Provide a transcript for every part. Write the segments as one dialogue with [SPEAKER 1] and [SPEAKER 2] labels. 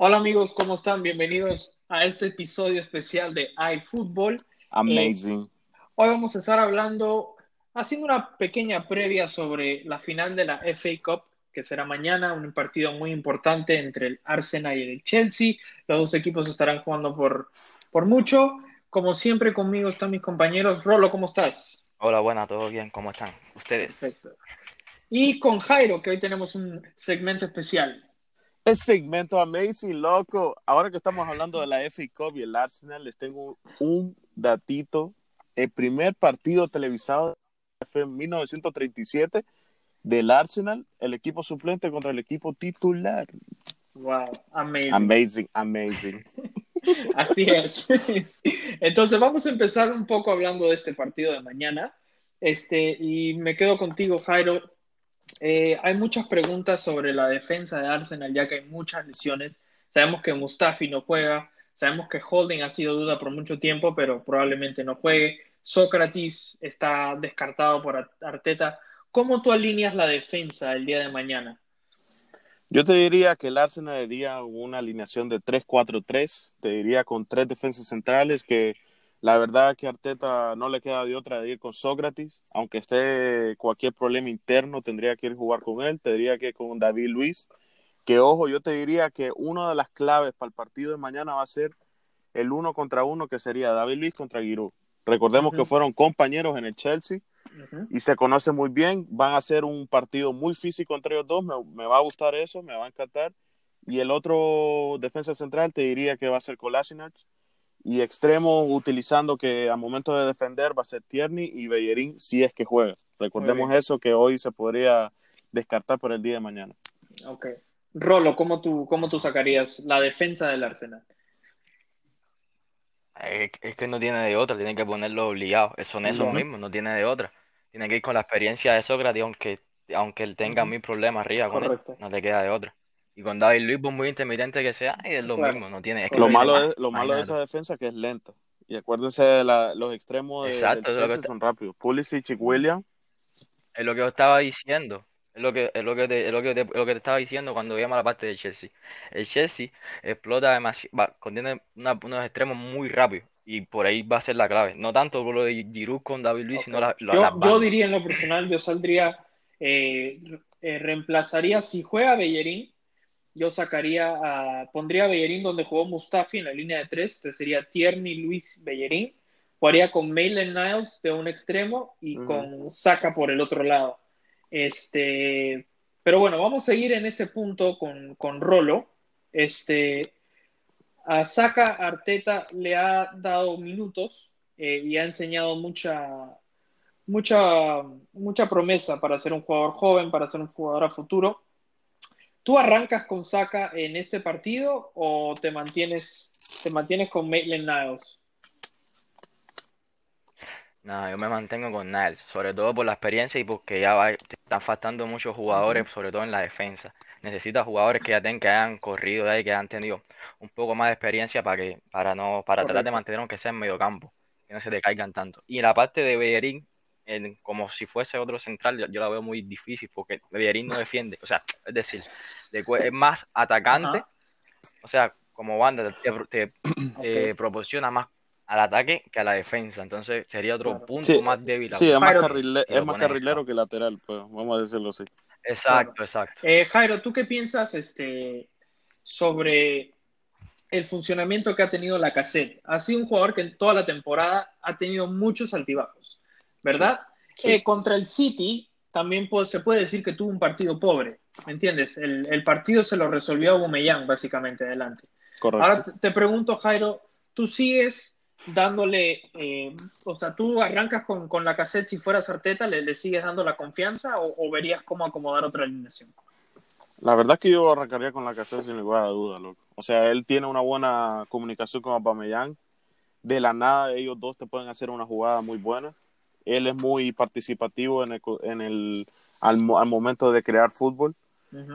[SPEAKER 1] Hola amigos, ¿cómo están? Bienvenidos a este episodio especial de iFootball.
[SPEAKER 2] Amazing.
[SPEAKER 1] Eh, hoy vamos a estar hablando, haciendo una pequeña previa sobre la final de la FA Cup, que será mañana, un partido muy importante entre el Arsenal y el Chelsea. Los dos equipos estarán jugando por, por mucho. Como siempre, conmigo están mis compañeros. Rolo, ¿cómo estás?
[SPEAKER 3] Hola, buenas, todo bien, ¿cómo están? ¿Ustedes?
[SPEAKER 1] Perfecto. Y con Jairo, que hoy tenemos un segmento especial.
[SPEAKER 2] Segmento Amazing, loco. Ahora que estamos hablando de la FA Cup y el Arsenal, les tengo un datito. El primer partido televisado fue en 1937 del Arsenal, el equipo suplente contra el equipo titular.
[SPEAKER 1] Wow, amazing.
[SPEAKER 2] Amazing, amazing.
[SPEAKER 1] Así es. Entonces vamos a empezar un poco hablando de este partido de mañana. Este, y me quedo contigo, Jairo. Eh, hay muchas preguntas sobre la defensa de Arsenal, ya que hay muchas lesiones. Sabemos que Mustafi no juega, sabemos que Holding ha sido duda por mucho tiempo, pero probablemente no juegue. Sócrates está descartado por Arteta. ¿Cómo tú alineas la defensa el día de mañana?
[SPEAKER 2] Yo te diría que el Arsenal haría una alineación de 3-4-3, te diría con tres defensas centrales que la verdad que a Arteta no le queda de otra de ir con Sócrates, aunque esté cualquier problema interno, tendría que ir a jugar con él, tendría que ir con David Luis, que ojo, yo te diría que una de las claves para el partido de mañana va a ser el uno contra uno, que sería David Luis contra Giroud. Recordemos uh -huh. que fueron compañeros en el Chelsea uh -huh. y se conocen muy bien, van a ser un partido muy físico entre ellos dos, me, me va a gustar eso, me va a encantar. Y el otro defensa central te diría que va a ser Kolasinac, y extremo utilizando que al momento de defender va a ser Tierney y Bellerín si es que juega. Recordemos eso que hoy se podría descartar por el día de mañana.
[SPEAKER 1] Ok. Rolo, ¿cómo tú, cómo tú sacarías la defensa del Arsenal?
[SPEAKER 3] Es, es que no tiene de otra, tiene que ponerlo obligado. Son esos mismos, no tiene de otra. Tiene que ir con la experiencia de Sócrates, aunque, aunque él tenga mil problemas arriba con él, no te queda de otra. Y con David Luis, por muy intermitente que sea, es lo
[SPEAKER 1] Claro.
[SPEAKER 3] mismo, no tiene. Es que
[SPEAKER 2] Lo
[SPEAKER 3] no
[SPEAKER 2] malo, es, lo malo de esa defensa que es lenta. Y acuérdense de la- los extremos de,
[SPEAKER 3] Exacto,
[SPEAKER 2] del
[SPEAKER 3] es lo que
[SPEAKER 2] son rápidos. Pulisic y William.
[SPEAKER 3] Es lo que yo estaba diciendo. Es lo que, es lo que te, es lo que te, es lo que te estaba diciendo cuando veíamos la parte del Chelsea. El Chelsea explota demasiado, contiene una- unos extremos muy rápidos y por ahí va a ser la clave. No tanto por lo de Giroud con David Luis, sino la, la-
[SPEAKER 1] Yo,
[SPEAKER 3] las
[SPEAKER 1] yo
[SPEAKER 3] bandas.
[SPEAKER 1] diría en lo personal, yo saldría, eh, eh, reemplazaría, si juega Bellerín, yo sacaría, a- pondría a Bellerín donde jugó Mustafi en la línea de tres, que sería Tierney, Luis, Bellerín. Jugaría con Maitland Niles de un extremo y con Saka por el otro lado. Este, pero bueno, vamos a seguir en ese punto con, con Rolo. Este, a Saka Arteta le ha dado minutos eh, y ha enseñado mucha, mucha, mucha promesa para ser un jugador joven, para ser un jugador a futuro. ¿Tú arrancas con Saka en este partido o te mantienes, te mantienes con Maitland Niles?
[SPEAKER 3] No, yo me mantengo con Niles, sobre todo por la experiencia y porque ya va, te están faltando muchos jugadores, sobre todo en la defensa. Necesitas jugadores que ya tengan, que hayan corrido ya y que hayan tenido un poco más de experiencia para que, para no, para tratar de mantener aunque sea en medio campo, que no se te caigan tanto. Y en la parte de Bellerín, en- como si fuese otro central, yo, yo la veo muy difícil porque Bellerín no defiende, o sea, es decir, de es más atacante, o sea, como banda te,
[SPEAKER 1] Ok.
[SPEAKER 3] proporciona más al ataque que a la defensa, entonces sería otro
[SPEAKER 1] Claro.
[SPEAKER 3] punto
[SPEAKER 2] Sí,
[SPEAKER 3] más débil
[SPEAKER 2] sí, es más, carrile- es carrilero que lateral, pues, vamos a decirlo así.
[SPEAKER 3] Exacto, exacto.
[SPEAKER 1] Eh, Jairo, ¿tú qué piensas este, sobre el funcionamiento que ha tenido la cassette? Ha sido un jugador que en toda la temporada ha tenido muchos altibajos, ¿verdad?
[SPEAKER 2] Sí.
[SPEAKER 1] Eh, contra el City también po- se puede decir que tuvo un partido pobre, ¿me entiendes? El, el partido se lo resolvió Aubameyang básicamente adelante.
[SPEAKER 2] Correcto.
[SPEAKER 1] Ahora te, pregunto, Jairo, ¿tú sigues dándole, eh, o sea, tú arrancas con, con la cassette si fueras Arteta, le, le sigues dando la confianza o, o verías cómo acomodar otra alineación?
[SPEAKER 2] La verdad es que yo arrancaría con la caseta sin lugar a duda, loco. O sea, él tiene una buena comunicación con Aubameyang. De la nada, ellos dos te pueden hacer una jugada muy buena. Él es muy participativo en el, en el al, mo- al momento de crear fútbol.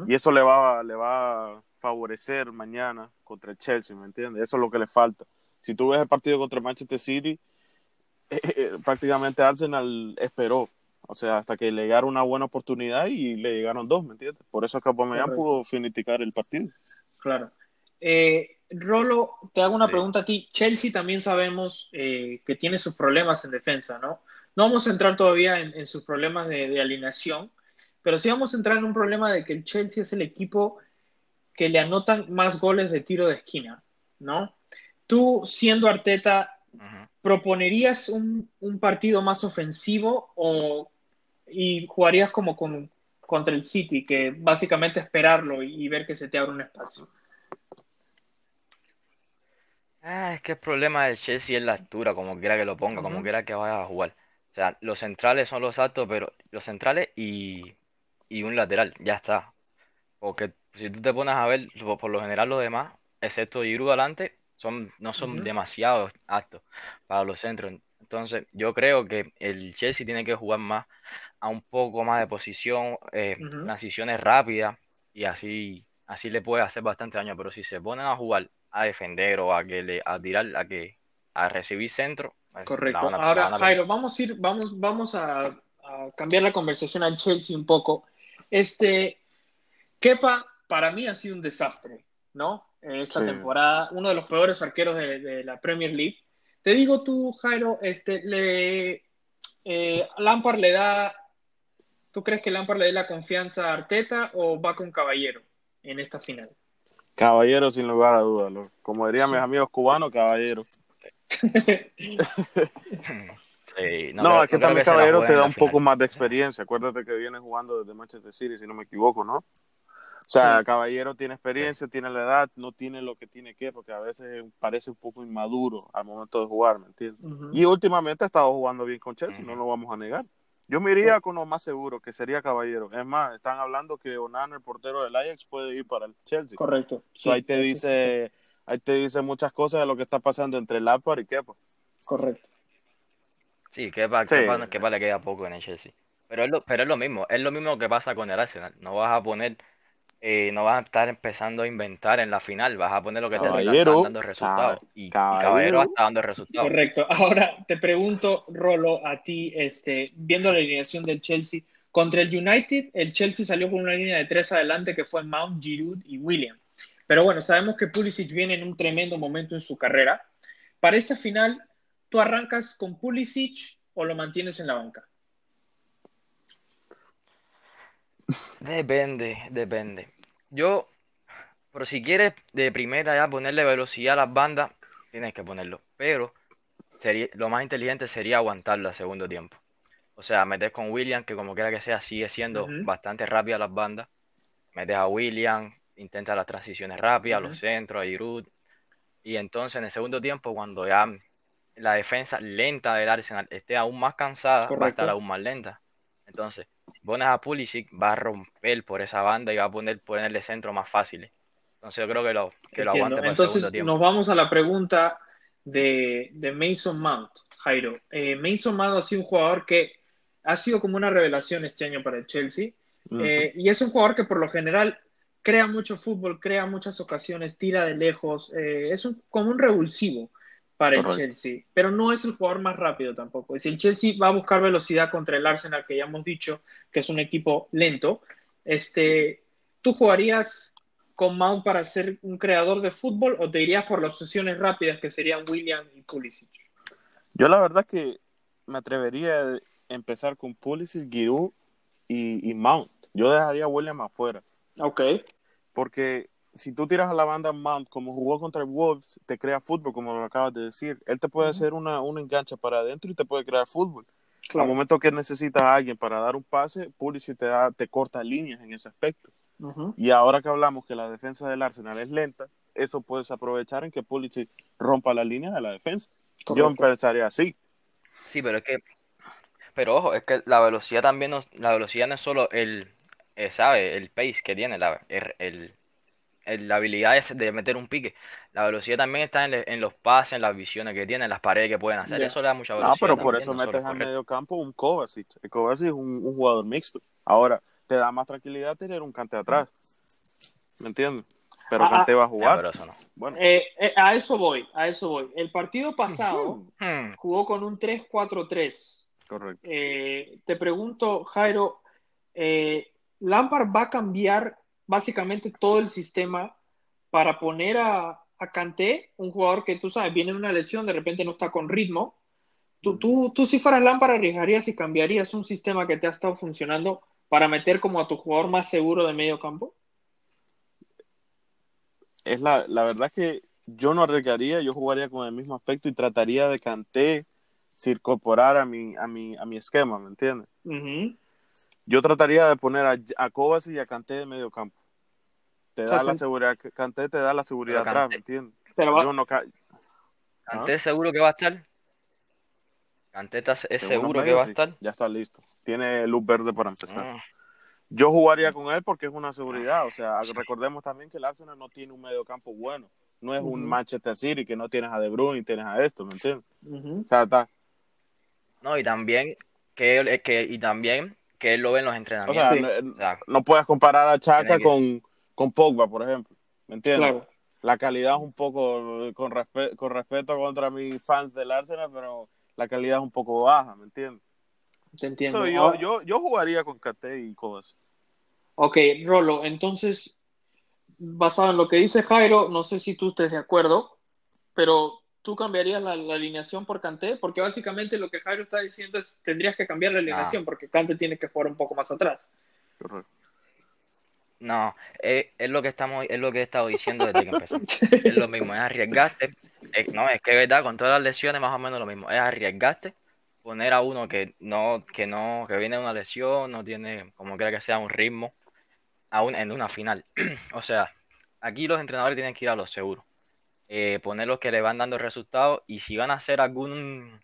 [SPEAKER 2] Y eso le va, le va a favorecer mañana contra el Chelsea, ¿me entiendes? Eso es lo que le falta. Si tú ves el partido contra el Manchester City, eh, eh, prácticamente Arsenal esperó. O sea, hasta que le llegara una buena oportunidad y le llegaron dos, ¿me entiendes? Por eso es que Aubameyang pudo finiquitar el partido.
[SPEAKER 1] Claro. Eh, Rolo, te hago una
[SPEAKER 2] Sí.
[SPEAKER 1] pregunta a ti. Chelsea también sabemos eh, que tiene sus problemas en defensa, ¿no? No vamos a entrar todavía en, en sus problemas de, de alineación, pero sí vamos a entrar en un problema de que el Chelsea es el equipo que le anotan más goles de tiro de esquina, ¿no? Tú, siendo Arteta. ¿proponerías un, un partido más ofensivo o, y jugarías como con, contra el City, que básicamente esperarlo y, y ver que se te abre un espacio?
[SPEAKER 3] Ah, es que el problema del Chelsea es la altura, como quiera que lo ponga, como quiera que vaya a jugar. O sea, los centrales son los altos, pero los centrales y, y un lateral, ya está. Porque si tú te pones a ver, por, por lo general los demás, excepto Giroud adelante, son, no son demasiado altos para los centros. Entonces, yo creo que el Chelsea tiene que jugar más a un poco más de posición, eh,
[SPEAKER 1] Ujú.
[SPEAKER 3] transiciones rápidas, y así, así le puede hacer bastante daño. Pero si se ponen a jugar, a defender o a que le, a tirar, a que, a recibir centro,
[SPEAKER 1] Correcto.
[SPEAKER 3] van a, la
[SPEAKER 1] Ahora,
[SPEAKER 3] van a perder.
[SPEAKER 1] Jairo, vamos a ir, vamos, vamos a, a cambiar la conversación al Chelsea un poco. Este, Kepa, para mí ha sido un desastre, ¿no? Esta
[SPEAKER 2] Sí.
[SPEAKER 1] temporada, uno de los peores arqueros de, de la Premier League. Te digo tú, Jairo, este, le, eh, Lampard le da, ¿tú crees que Lampard le dé la confianza a Arteta o va con Caballero en esta final?
[SPEAKER 2] Caballero, sin lugar a dudas. Como dirían
[SPEAKER 1] Sí.
[SPEAKER 2] mis amigos cubanos, caballero.
[SPEAKER 3] Sí,
[SPEAKER 2] No,
[SPEAKER 3] creo-
[SPEAKER 2] es que también Caballero te da un poco más de experiencia. Acuérdate que viene jugando desde Manchester City, si no me equivoco, ¿no? O sea,
[SPEAKER 1] Sí.
[SPEAKER 2] Caballero tiene experiencia, tiene la edad, no tiene lo que tiene que, porque a veces parece un poco inmaduro al momento de jugar, ¿me entiendes?
[SPEAKER 1] Ujú.
[SPEAKER 2] Y últimamente ha estado jugando bien con Chelsea, no lo vamos a negar. Yo me iría con lo más seguro, que sería Caballero. Es más, están hablando que Onana, el portero del Ajax, puede ir para el Chelsea.
[SPEAKER 1] Correcto.
[SPEAKER 2] So, ahí te dice, ahí te dice muchas cosas de lo que está pasando entre Lampard y Kepa.
[SPEAKER 1] correcto.
[SPEAKER 3] Sí, Kepa,
[SPEAKER 2] Sí.
[SPEAKER 3] Kepa- Kepa le queda poco en el Chelsea. Pero es lo, pero es lo mismo, es lo mismo que pasa con el Arsenal. No vas a poner, eh, no vas a estar empezando a inventar en la final, vas a poner lo que te
[SPEAKER 2] Caballero,
[SPEAKER 3] están dando resultados.
[SPEAKER 2] cab-
[SPEAKER 3] y
[SPEAKER 2] caballero.
[SPEAKER 3] Caballero está dando resultados.
[SPEAKER 1] Correcto. Ahora te pregunto, Rolo, a ti, este, viendo la alineación del Chelsea, contra el United, el Chelsea salió con una línea de tres adelante que fue Mount, Giroud y William. Pero bueno, sabemos que Pulisic viene en un tremendo momento en su carrera. Para esta final, ¿tú arrancas con Pulisic o lo mantienes en la banca?
[SPEAKER 3] Depende, depende. Yo, pero si quieres de primera ya ponerle velocidad a las bandas, tienes que ponerlo. Pero sería, lo más inteligente sería aguantarlo al segundo tiempo. O sea, meter con William, que como quiera que sea, sigue siendo
[SPEAKER 1] Ujú.
[SPEAKER 3] bastante rápida las bandas. Metes a William, intenta las transiciones rápidas,
[SPEAKER 1] Ujú.
[SPEAKER 3] los centros, a Giroud. Y entonces en el segundo tiempo, cuando ya la defensa lenta del Arsenal esté aún más cansada, va a estar aún más lenta. Entonces, pones a Pulisic, va a romper por esa banda y va a poner, ponerle centro más fáciles. Entonces yo creo que lo, que lo aguante para el
[SPEAKER 1] Entonces
[SPEAKER 3] segundo tiempo.
[SPEAKER 1] nos vamos a la pregunta de, de Mason Mount, Jairo. Eh, Mason Mount ha sido un jugador que ha sido como una revelación este año para el Chelsea. Eh, y es un jugador que por lo general crea mucho fútbol, crea muchas ocasiones, tira de lejos. eh, es un- como un revulsivo para el. Chelsea, pero no es el jugador más rápido tampoco. Si el Chelsea va a buscar velocidad contra el Arsenal, que ya hemos dicho que es un equipo lento, este, ¿tú jugarías con Mount para ser un creador de fútbol o te irías por las opciones rápidas que serían William y Pulisic?
[SPEAKER 2] Yo la verdad que me atrevería a empezar con Pulisic, Giroud y, y Mount. Yo dejaría a William afuera.
[SPEAKER 1] Ok,
[SPEAKER 2] Porque si tú tiras a la banda Mount como jugó contra el Wolves, te crea fútbol, como lo acabas de decir. Él te puede hacer una, una engancha para adentro y te puede crear fútbol. Al
[SPEAKER 1] claro.
[SPEAKER 2] momento que necesitas a alguien para dar un pase, Pulisic te, da, te corta líneas en ese aspecto. Y ahora que hablamos que la defensa del Arsenal es lenta, eso puedes aprovechar en que Pulisic rompa la línea de la defensa. Yo empezaría así.
[SPEAKER 3] Sí, pero es que, pero ojo, es que la velocidad también no, la velocidad no es solo el, eh, ¿sabe? El pace que tiene, la, el, el- el- la habilidad es de meter un pique. La velocidad también está en, le- en los pases, en las visiones que tienen, las paredes que pueden hacer. Eso le da mucha velocidad
[SPEAKER 2] pero por
[SPEAKER 3] también,
[SPEAKER 2] eso
[SPEAKER 3] no
[SPEAKER 2] metes al medio campo un Kovacic. El Kovacic es un, un jugador mixto. Ahora, te da más tranquilidad tener un cante atrás. ¿Me entiendes? Pero
[SPEAKER 1] Ah,
[SPEAKER 2] Cante va a jugar.
[SPEAKER 3] pero eso no.
[SPEAKER 2] Bueno.
[SPEAKER 1] Eh, eh, a eso voy, a eso voy. El partido pasado.
[SPEAKER 3] Hmm,
[SPEAKER 1] jugó con un 3-4-3.
[SPEAKER 2] Correcto.
[SPEAKER 1] Eh, te pregunto, Jairo, eh, ¿Lampard va a cambiar básicamente todo el sistema para poner a, a Kanté, un jugador que tú sabes, viene en una lesión, de repente no está con ritmo. Tú, tú, tú si fueras Lampard arriesgarías y cambiarías un sistema que te ha estado funcionando para meter como a tu jugador más seguro de medio campo.
[SPEAKER 2] Es la, la verdad que yo no arriesgaría, yo jugaría con el mismo aspecto y trataría de Kanté incorporar a mi, a mi, a mi esquema, ¿me entiendes?
[SPEAKER 1] Ujú.
[SPEAKER 2] Yo trataría de poner a, a y a Kanté de medio campo. Te
[SPEAKER 1] O sea,
[SPEAKER 2] da la seguridad, Kanté te da la seguridad atrás, ¿me entiendes?
[SPEAKER 1] Pero va-
[SPEAKER 2] no ca-
[SPEAKER 3] Kanté seguro que va a estar. Está- es seguro que va a estar.
[SPEAKER 2] Ya está listo. Tiene luz verde para empezar. Yo jugaría con él porque es una seguridad. O sea, recordemos también que el Arsenal no tiene un medio campo bueno. No es un. Manchester City que no tienes a De Bruyne y tienes a esto, ¿me entiendes?
[SPEAKER 1] Ujú.
[SPEAKER 2] O sea, está.
[SPEAKER 3] No, y también que él, que, y también que él lo ve en los
[SPEAKER 2] O
[SPEAKER 3] entrenamientos.
[SPEAKER 2] sea,
[SPEAKER 1] Sí.
[SPEAKER 2] no,
[SPEAKER 3] O sea,
[SPEAKER 2] no puedes comparar a Chaka
[SPEAKER 3] que-
[SPEAKER 2] con, con Pogba, por ejemplo. ¿Me entiendes?
[SPEAKER 1] Claro.
[SPEAKER 2] La calidad es un poco, con, respe- con respeto contra mis fans del Arsenal, pero la calidad es un poco baja, ¿me entiendes?
[SPEAKER 1] Te entiendo.
[SPEAKER 2] So, yo, yo, yo jugaría con Kate y Kovacic.
[SPEAKER 1] Ok, Rolo, entonces, basado en lo que dice Jairo, no sé si tú estés de acuerdo, pero tú cambiarías la, la alineación por Kanté, porque básicamente lo que Jairo está diciendo es tendrías que cambiar la alineación, porque Kanté tiene que jugar un poco más atrás.
[SPEAKER 3] No, es, es lo que estamos, es lo que he estado diciendo desde que empezamos. Es lo mismo, es arriesgarte. Es- no, es que es verdad, con todas las lesiones más o menos lo mismo. Es arriesgarte, poner a uno que no, que no, que viene de una lesión, no tiene, como quiera que sea, un ritmo, aún en una final. O sea, aquí los entrenadores tienen que ir a lo seguro. Eh, poner los que le van dando resultados y si van a hacer algún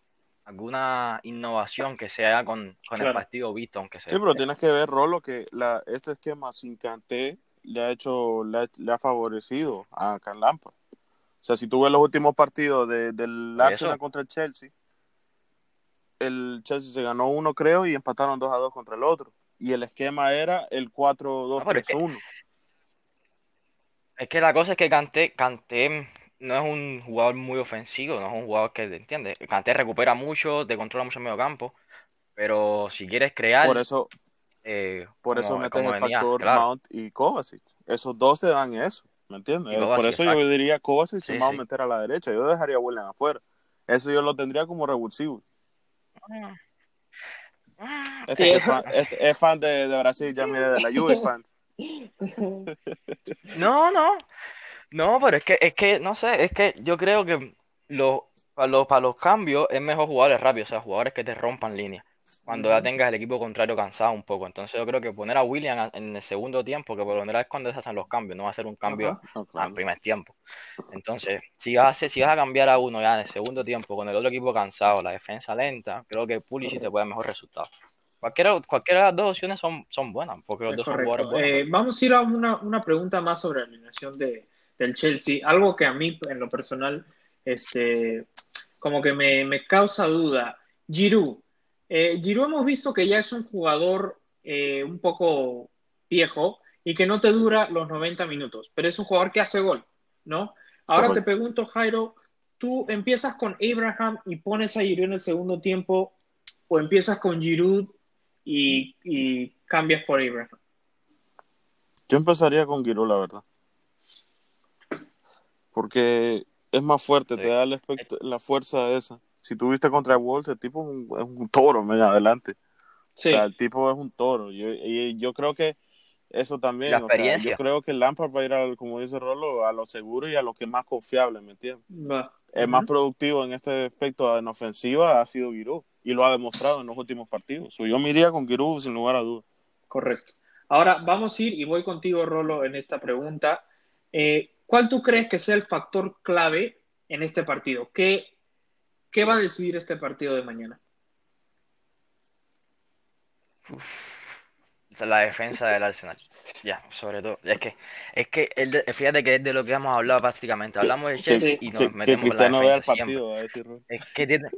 [SPEAKER 3] alguna innovación que sea con, con el partido visto, aunque sea.
[SPEAKER 2] Sí, pero tienes que ver, Rolo, que la, este esquema sin Kanté le ha hecho, le ha, le ha favorecido a Can Lampard. O sea, si tú ves los últimos partidos de- del Arsenal
[SPEAKER 3] eso.
[SPEAKER 2] contra el Chelsea, el Chelsea se ganó uno, creo, y empataron 2 a 2 contra el otro. Y el esquema era el 4-2-3-1.
[SPEAKER 3] Es que la cosa es que Kanté, Kanté no es un jugador muy ofensivo, no es un jugador que, ¿entiendes? Kanté recupera mucho, te controla mucho el medio campo, pero si quieres crear,
[SPEAKER 2] Por eso,
[SPEAKER 3] eh,
[SPEAKER 2] por eso metes el
[SPEAKER 3] venía,
[SPEAKER 2] factor
[SPEAKER 3] claro.
[SPEAKER 2] Mount y Kovacic. Esos dos te dan eso, ¿me entiendes? Por eso yo diría Kovacic
[SPEAKER 3] Sí,
[SPEAKER 2] y Mount
[SPEAKER 3] sí.
[SPEAKER 2] meter a la derecha. Yo dejaría a William afuera. Eso yo lo tendría como revulsivo. Este
[SPEAKER 1] Sí,
[SPEAKER 2] que es
[SPEAKER 1] eso-
[SPEAKER 2] fan, este es fan de, de Brasil, ya mire, de la Juve fan.
[SPEAKER 3] No, no, no, pero es que, es que, no sé, es que yo creo que los, para los, para los cambios es mejor jugadores rápidos, o sea, jugadores que te rompan línea, cuando ya tengas el equipo contrario cansado un poco. Entonces yo creo que poner a William en el segundo tiempo, que por lo general es cuando se hacen los cambios, no va a ser un cambio
[SPEAKER 1] Ajá.
[SPEAKER 3] Al primer tiempo. Entonces, si vas a, si vas a cambiar a uno ya en el segundo tiempo con el otro equipo cansado, la defensa lenta, creo que Pulisic te puede dar mejor resultado. Cualquiera, cualquiera de las dos opciones son, son buenas, porque los
[SPEAKER 1] Es
[SPEAKER 3] dos son jugadores buenos.
[SPEAKER 1] Eh, vamos a ir a una, una pregunta más sobre la alineación de, del Chelsea. Algo que a mí, en lo personal, este, como que me, me causa duda. Giroud. Eh, Giroud hemos visto que ya es un jugador eh, un poco viejo y que no te dura los 90 minutos, pero es un jugador que hace gol, ¿no? Ahora te pregunto, Jairo, ¿tú empiezas con Abraham y pones a Giroud en el segundo tiempo o empiezas con Giroud y, y cambias por Abraham?
[SPEAKER 2] Yo empezaría con Giroud, la verdad. Porque es más fuerte,
[SPEAKER 3] Sí.
[SPEAKER 2] te da el aspecto- la fuerza esa. Si tuviste contra Wolves, el tipo es un, es un toro, men, adelante.
[SPEAKER 1] Sí,
[SPEAKER 2] O sea, el tipo es un toro. Yo, y yo creo que eso también,
[SPEAKER 3] La
[SPEAKER 2] o sea,
[SPEAKER 3] experiencia.
[SPEAKER 2] yo creo que Lampard va a ir, al, como dice Rolo, a lo seguro y a lo que es más confiable, ¿me entiendes?
[SPEAKER 1] va.
[SPEAKER 2] El más productivo en este aspecto en ofensiva ha sido Giroud y lo ha demostrado en los últimos partidos. So, yo me iría con Giroud sin lugar a dudas.
[SPEAKER 1] Correcto. Ahora vamos a ir, y voy contigo, Rolo, en esta pregunta. Eh, ¿Cuál tú crees que sea el factor clave en este partido? ¿Qué, qué va a decidir este partido de mañana?
[SPEAKER 3] La defensa del Arsenal. Ya, sobre todo. Es que, es que el fíjate que es de lo que hemos hablado prácticamente. Hablamos de
[SPEAKER 2] Que,
[SPEAKER 3] Chelsea y
[SPEAKER 2] que-
[SPEAKER 3] nos
[SPEAKER 2] que
[SPEAKER 3] metemos en la
[SPEAKER 2] Cristiano vea el
[SPEAKER 3] defensa siempre.
[SPEAKER 2] partido, a decir Rolo.
[SPEAKER 3] Es que tiene.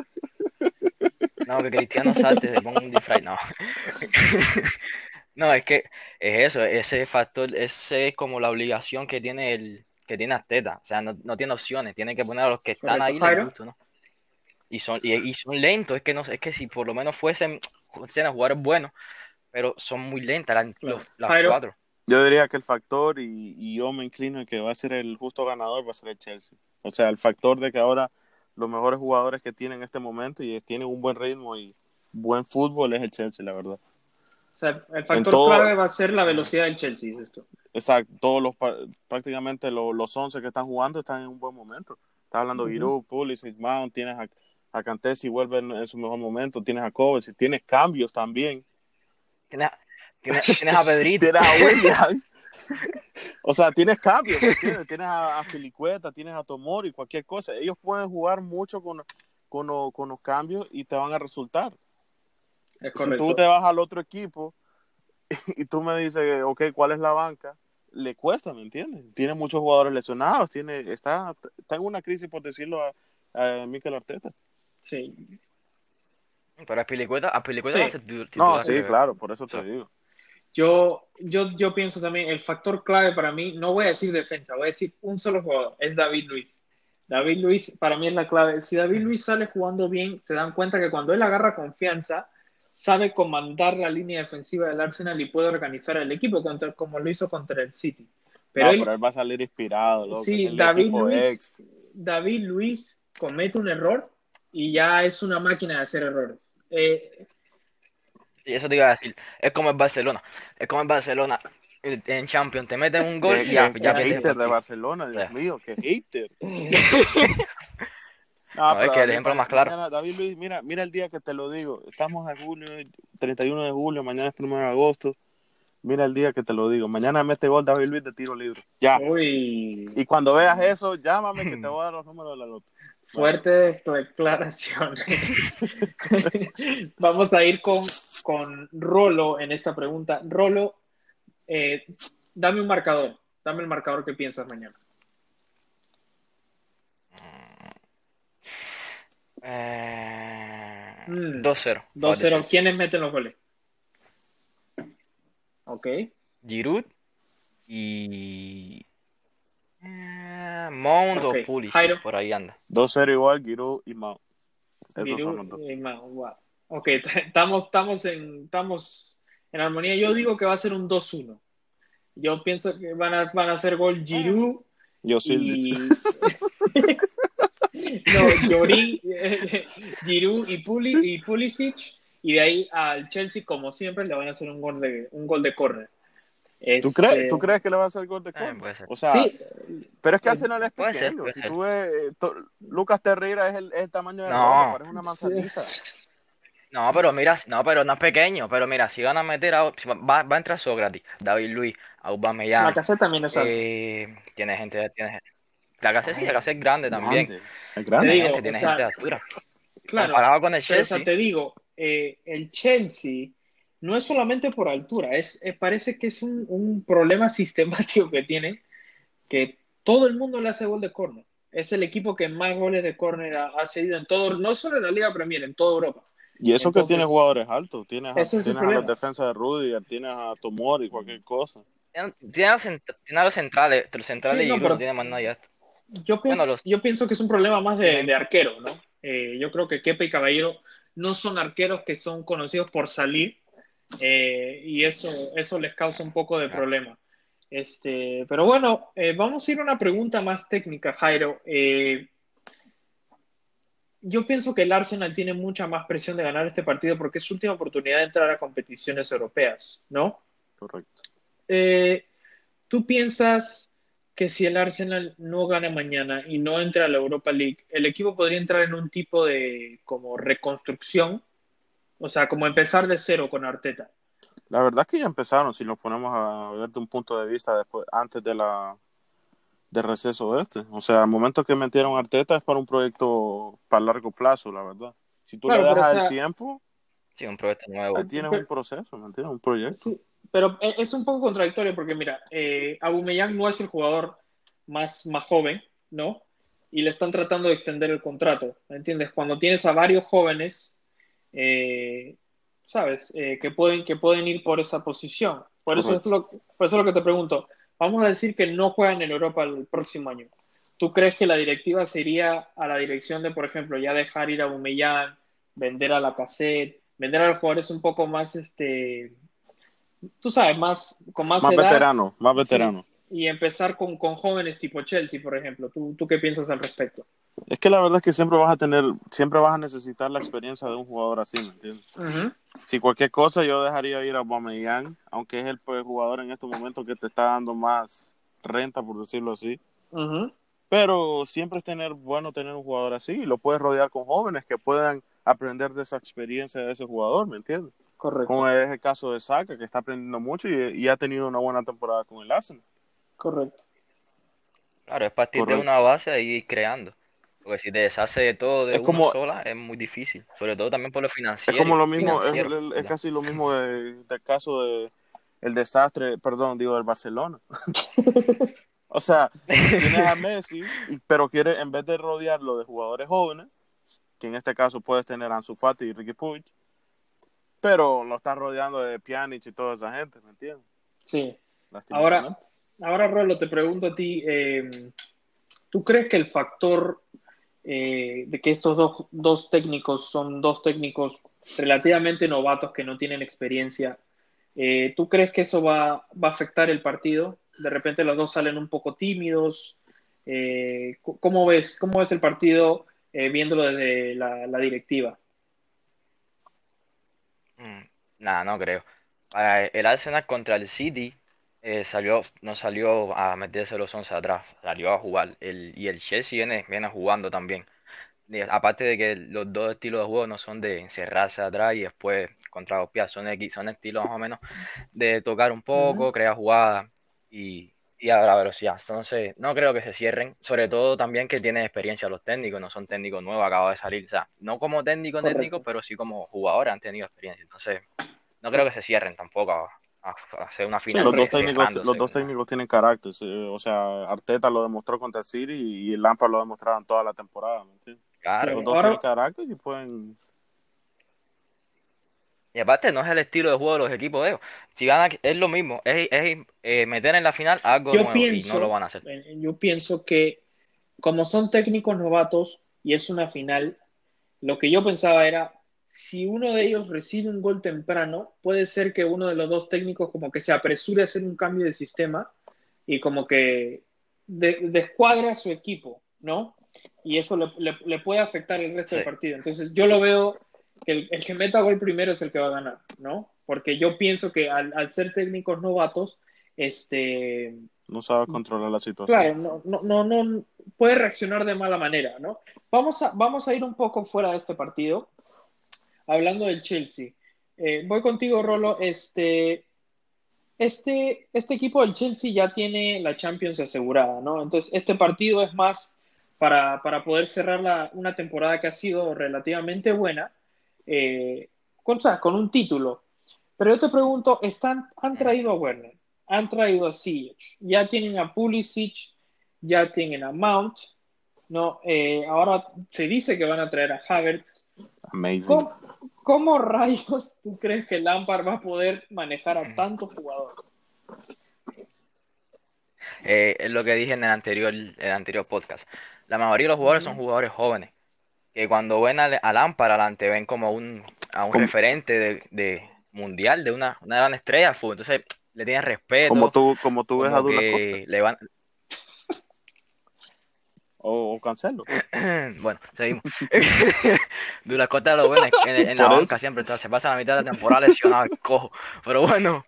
[SPEAKER 3] No, que Cristiano salte, se ponga un disfraz. No. No, es que es eso, ese factor, ese es como la obligación que tiene el, que tiene Arteta. O sea, no, no tiene opciones, tiene que poner a los que están ahí gusta, ¿no? Y son, y, y son lentos, es que no sé, es que si por lo menos fuesen, fuesen jugadores buenos, pero son muy lentas las,
[SPEAKER 1] Claro.
[SPEAKER 3] los- las cuatro.
[SPEAKER 2] Yo diría que el factor, y, y yo me inclino en que va a ser el justo ganador, va a ser el Chelsea. O sea, el factor de que ahora los mejores jugadores que tienen en este momento y tienen un buen ritmo y buen fútbol es el Chelsea, la verdad.
[SPEAKER 1] O sea, el factor
[SPEAKER 2] todo-
[SPEAKER 1] clave va a ser la velocidad del Chelsea, dices tú.
[SPEAKER 2] Exacto, todos los prácticamente los, los 11 que están jugando están en un buen momento. Estás hablando de
[SPEAKER 1] Ujú.
[SPEAKER 2] Giroud, Pulisic, Mount, tienes a, a Kanté si vuelve en, en su mejor momento, tienes a Kovacic, tienes cambios también,
[SPEAKER 3] Tienes, tienes, tienes a Pedrito.
[SPEAKER 2] tienes a William. o sea, tienes cambios, ¿me entiendes? Tienes a, a Filicueta, tienes a Tomori, cualquier cosa. Ellos pueden jugar mucho con, con, lo- con los cambios y te van a resultar.
[SPEAKER 1] Es
[SPEAKER 2] Si tú te vas al otro equipo y tú me dices, ok, ¿cuál es la banca? Le cuesta, ¿me entiendes? Tiene muchos jugadores lesionados, tiene, está, está en una crisis, por decirlo, a, a Mikel Arteta.
[SPEAKER 1] Sí.
[SPEAKER 3] Pero a Pilicueta, a Pilicueta
[SPEAKER 1] Sí.
[SPEAKER 3] va a ser titu-
[SPEAKER 2] No,
[SPEAKER 3] titular,
[SPEAKER 2] sí, claro, por eso te
[SPEAKER 3] Sí.
[SPEAKER 2] digo.
[SPEAKER 1] Yo, yo, yo pienso también, el factor clave para mí, no voy a decir defensa, voy a decir un solo jugador, es David Luis. David Luis para mí es la clave. Si David Luis sale jugando bien, se dan cuenta que cuando él agarra confianza, sabe comandar la línea defensiva del Arsenal y puede organizar el equipo contra, como lo hizo contra el City. Pero
[SPEAKER 2] no,
[SPEAKER 1] él,
[SPEAKER 2] pero él va a salir inspirado, loco,
[SPEAKER 1] sí, David Luis,
[SPEAKER 2] ex.
[SPEAKER 1] David Luis comete un error y ya es una máquina de hacer errores. Eh,
[SPEAKER 3] Sí, eso te iba a decir. Es como el Barcelona. Es como el Barcelona en Champions. Te meten un gol y ya,
[SPEAKER 2] qué-
[SPEAKER 3] ya el
[SPEAKER 2] hater de. Barcelona, Dios
[SPEAKER 3] Ya.
[SPEAKER 2] mío, qué hater.
[SPEAKER 3] No, es
[SPEAKER 2] pero
[SPEAKER 3] que el ejemplo más claro.
[SPEAKER 2] mañana, David Luis, mira, mira el día que te lo digo. Estamos en julio, 31 de julio, mañana es 1 de agosto. Mira el día que te lo digo. Mañana mete gol David Luis de tiro libre. Ya.
[SPEAKER 1] uy,
[SPEAKER 2] Y cuando veas eso, llámame que te voy a dar los números de la loto.
[SPEAKER 1] fuertes declaraciones. Vamos a ir con, con Rolo en esta pregunta. Rolo, eh, dame un marcador. Dame el marcador que piensas mañana.
[SPEAKER 3] Eh,
[SPEAKER 1] Mm.
[SPEAKER 3] 2-0.
[SPEAKER 1] 2-0. ¿Quiénes meten los goles? Ok.
[SPEAKER 3] Giroud y eh, Mount
[SPEAKER 1] Ok,
[SPEAKER 3] o
[SPEAKER 1] Jairo.
[SPEAKER 3] por ahí anda.
[SPEAKER 2] 2-0 igual, Giroud y Mao. Esos
[SPEAKER 1] Giroud
[SPEAKER 2] son los dos.
[SPEAKER 1] y Mao, wow. Ok, estamos, estamos, en, estamos en armonía. Yo digo que va a ser un 2-1. Yo pienso que van a, van a hacer gol Giroud
[SPEAKER 2] Yo sí.
[SPEAKER 1] y... no, Llorí, Giroud y, Puli, y Pulisic. Y de ahí al Chelsea, como siempre, le van a hacer un gol de, un gol de córner.
[SPEAKER 2] ¿Tú,
[SPEAKER 1] Este,
[SPEAKER 2] crees, ¿Tú crees que le va a hacer gol de
[SPEAKER 3] Eh, ser.
[SPEAKER 2] O sea,
[SPEAKER 1] Sí,
[SPEAKER 2] pero es que Arsenal es
[SPEAKER 3] ser,
[SPEAKER 2] pequeño.
[SPEAKER 3] puede
[SPEAKER 2] si
[SPEAKER 3] ser.
[SPEAKER 2] tú ves, eh, Lucas Terreira es el, es el tamaño de
[SPEAKER 3] No.
[SPEAKER 2] Roma, parece una manzanita.
[SPEAKER 3] No, pero mira, no, pero no es pequeño, pero mira, si van a meter a, si va, va a entrar Sócrates, David Luis, Aubameyang,
[SPEAKER 1] la casa también es alto.
[SPEAKER 3] eh, tiene gente, tiene la casa sí, la casa es grande también,
[SPEAKER 2] Grande, Es
[SPEAKER 1] Te
[SPEAKER 2] grande.
[SPEAKER 3] tiene
[SPEAKER 1] digo,
[SPEAKER 3] gente, tiene
[SPEAKER 1] o sea,
[SPEAKER 3] gente de altura.
[SPEAKER 1] Claro,
[SPEAKER 3] Comparado con el
[SPEAKER 1] Pero, o sea,
[SPEAKER 3] Chelsea,
[SPEAKER 1] te digo, eh, el Chelsea no es solamente por altura, es, eh, parece que es un, un problema sistemático que tiene, que todo el mundo le hace gol de córner. Es el equipo que más goles de córner ha, ha cedido en todo, no solo en la Liga Premier, en toda Europa.
[SPEAKER 2] Y eso que
[SPEAKER 1] Entonces,
[SPEAKER 2] tiene jugadores altos. Tienes, a,
[SPEAKER 1] ese es el
[SPEAKER 2] tienes a los
[SPEAKER 1] problema.
[SPEAKER 2] defensas de Rudiger, tienes a Tomori, cualquier cosa.
[SPEAKER 3] tiene, tiene a los, cent- tiene a los centrales, los centrales
[SPEAKER 1] Sí,
[SPEAKER 3] y
[SPEAKER 1] no, pero-
[SPEAKER 3] no tiene más nadie.
[SPEAKER 1] Yo pienso,
[SPEAKER 3] Bueno, los-
[SPEAKER 1] yo pienso que es un problema más de, arquero, ¿no? Eh, yo creo que Kepa y Caballero no son arqueros que son conocidos por salir eh, y eso, eso les causa un poco de problema. Este, pero bueno, eh, vamos a ir a una pregunta más técnica, Jairo. Eh, yo pienso que el Arsenal tiene mucha más presión de ganar este partido porque es su última oportunidad de entrar a competiciones europeas, ¿no?
[SPEAKER 2] Correcto.
[SPEAKER 1] ¿Tú piensas que si el Arsenal no gana mañana y no entra a la Europa League, el equipo podría entrar en un tipo de como reconstrucción? O sea, como empezar de cero con Arteta.
[SPEAKER 2] La verdad es que ya empezaron, si nos ponemos a ver de un punto de vista después, antes de la del receso este. O sea, al momento que metieron a Arteta es para un proyecto para largo plazo, la verdad. Si tú
[SPEAKER 1] Claro,
[SPEAKER 2] le
[SPEAKER 1] o sea,
[SPEAKER 2] el tiempo,
[SPEAKER 3] Sí, un proyecto nuevo.
[SPEAKER 2] ahí tienes
[SPEAKER 1] pero-
[SPEAKER 2] un proceso, ¿me entiendes? Un proyecto.
[SPEAKER 1] Sí, pero e- es un poco contradictorio porque, mira, eh, Aubameyang no es el jugador más, más joven, ¿no? Y le están tratando de extender el contrato, ¿me entiendes? Cuando tienes a varios jóvenes, eh, ¿sabes? Eh, que, pueden, que pueden ir por esa posición. Por eso, es lo, por eso es lo que te pregunto. Vamos a decir que no juegan en Europa el próximo año. ¿Tú crees que la directiva sería a la dirección de, por ejemplo, ya dejar ir a Aubameyang, vender a la cassette, vender a los jugadores un poco más, este, tú sabes, más, con más,
[SPEAKER 2] Más
[SPEAKER 1] edad.
[SPEAKER 2] veterano, más
[SPEAKER 1] Sí,
[SPEAKER 2] veterano.
[SPEAKER 1] y empezar con, con jóvenes tipo Chelsea, por ejemplo. ¿Tú, ¿Tú qué piensas al respecto?
[SPEAKER 2] Es que la verdad es que siempre vas a tener, siempre vas a necesitar la experiencia de un jugador así, ¿me entiendes? Si cualquier cosa yo dejaría ir a Aubameyang, aunque es el pues, jugador en estos momentos que te está dando más renta, por decirlo así. Pero siempre es tener bueno tener un jugador así y lo puedes rodear con jóvenes que puedan aprender de esa experiencia de ese jugador, ¿me entiendes?
[SPEAKER 1] Correcto,
[SPEAKER 2] Como es el caso de Saka, que está aprendiendo mucho y, y ha tenido una buena temporada con el Arsenal.
[SPEAKER 1] correcto.
[SPEAKER 3] Claro, es partir de una base y ir creando. Porque si te deshace de todo de
[SPEAKER 2] Es
[SPEAKER 3] una
[SPEAKER 2] como-
[SPEAKER 3] sola, es muy difícil. Sobre todo también por lo
[SPEAKER 2] Es
[SPEAKER 3] financiero.
[SPEAKER 2] como lo mismo, es, es casi lo mismo de- del caso de el desastre, perdón, digo, del Barcelona. o sea, tienes a Messi, pero quiere, en vez de rodearlo de jugadores jóvenes, que en este caso puedes tener a Ansu Fati y Ricky Puig, pero lo estás rodeando de Pjanic y toda esa gente, ¿me entiendes?
[SPEAKER 1] Sí. Ahora, ahora Rolo, te pregunto a ti, eh, ¿tú crees que el factor eh, de que estos dos, dos técnicos son dos técnicos relativamente novatos que no tienen experiencia, eh, ¿tú crees que eso va, va a afectar el partido? De repente los dos salen un poco tímidos. Eh, ¿Cómo ves, cómo ves el partido eh, viéndolo desde la, la directiva?
[SPEAKER 3] Mm, Nada, no creo. Para el Arsenal contra el City eh, salió, no salió a meterse los 11 atrás, salió a jugar. El, y el Chelsea viene, viene jugando también. Aparte de que los dos estilos de juego no son de encerrarse atrás y después contragolpear, son, equi- son estilos más o menos de tocar un poco, crear jugadas y, y a la velocidad. Entonces, no creo que se cierren, sobre todo también que tienen experiencia los técnicos, no son técnicos nuevos, acaban de salir, o sea, no como técnico
[SPEAKER 1] Correcto.
[SPEAKER 3] técnico, pero sí como jugadores han tenido experiencia. Entonces, no creo que se cierren tampoco a, hacer una
[SPEAKER 2] Sí,
[SPEAKER 3] final
[SPEAKER 2] los dos
[SPEAKER 3] ce-
[SPEAKER 2] técnicos,
[SPEAKER 3] cerrándose
[SPEAKER 2] los dos técnicos tienen carácter, sí, o sea, Arteta lo demostró contra City y el Lampard lo en toda la temporada, ¿me entiendes?
[SPEAKER 3] Claro.
[SPEAKER 2] Los dos
[SPEAKER 1] Ahora-
[SPEAKER 2] tienen carácter y pueden
[SPEAKER 3] Y aparte, no es el estilo de juego de los equipos de ellos. Si van a- es lo mismo, es, es, eh, meter en la final algo
[SPEAKER 1] Yo
[SPEAKER 3] nuevo y no lo van a hacer.
[SPEAKER 1] eh, yo pienso que como son técnicos novatos y es una final, lo que yo pensaba era, si uno de ellos recibe un gol temprano, puede ser que uno de los dos técnicos como que se apresure a hacer un cambio de sistema y como que de- descuadra a su equipo, ¿no? Y eso le, le- le puede afectar el resto
[SPEAKER 3] Sí.
[SPEAKER 1] del partido. Entonces yo lo veo el, el que meta gol primero es el que va a ganar, ¿no? Porque yo pienso que al, al ser técnicos novatos, este,
[SPEAKER 2] no saben controlar la situación.
[SPEAKER 1] Claro, no, no, no, no puede reaccionar de mala manera, ¿no? Vamos a, vamos a ir un poco fuera de este partido, hablando del Chelsea. Eh, voy contigo, Rolo. Este, este, este equipo del Chelsea ya tiene la Champions asegurada, ¿no? Entonces, este partido es más para, para poder cerrar la, una temporada que ha sido relativamente buena, eh, con, o sea, con un título. Pero yo te pregunto, ¿están, ¿han traído a Werner? Han traído a Ziyech, ya tienen a Pulisic, ya tienen a Mount, ¿no? Eh, ahora se dice que van a traer a Havertz.
[SPEAKER 2] Amazing.
[SPEAKER 1] ¿Cómo, cómo rayos tú crees que Lampard va a poder manejar a tantos jugadores?
[SPEAKER 3] Eh, es lo que dije en el anterior, el anterior podcast. La mayoría de los jugadores son jugadores jóvenes, que cuando ven a, a Lampard adelante ven como un, a un referente de, de mundial, de una, una gran estrella de fútbol. Entonces le tienen respeto,
[SPEAKER 2] Como tú, como tú ves a
[SPEAKER 3] como que le van...
[SPEAKER 2] o, o Cancelo.
[SPEAKER 3] Bueno, seguimos. Douglas Costa lo ven en, en la banca siempre, entonces se pasa la mitad de la temporada lesionado, el cojo. Pero bueno,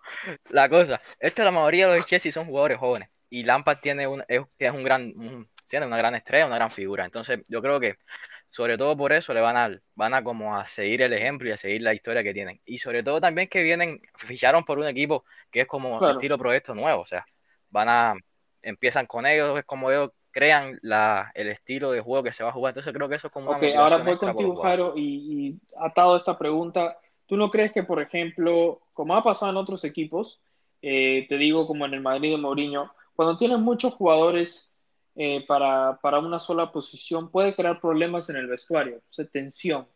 [SPEAKER 3] la cosa, esta la mayoría de los Chelsea son jugadores jóvenes y Lampard tiene un, es, es un gran, un- tiene una gran estrella, una gran figura. Entonces yo creo que sobre todo por eso le van a, van a como a seguir el ejemplo y a seguir la historia que tienen. Y sobre todo también que vienen, ficharon por un equipo que es como
[SPEAKER 1] Claro.
[SPEAKER 3] estilo proyecto nuevo, o sea, van a, empiezan con ellos, es como ellos crean la, el estilo de juego que se va a jugar. Entonces creo que eso es como una
[SPEAKER 1] Ok, ahora voy contigo. Jairo, y, y atado a esta pregunta, ¿tú no crees que, por ejemplo, como ha pasado en otros equipos, eh, te digo como en el Madrid de Mourinho, cuando tienes muchos jugadores eh, para, para una sola posición, puede crear problemas en el vestuario, o sea, tensión.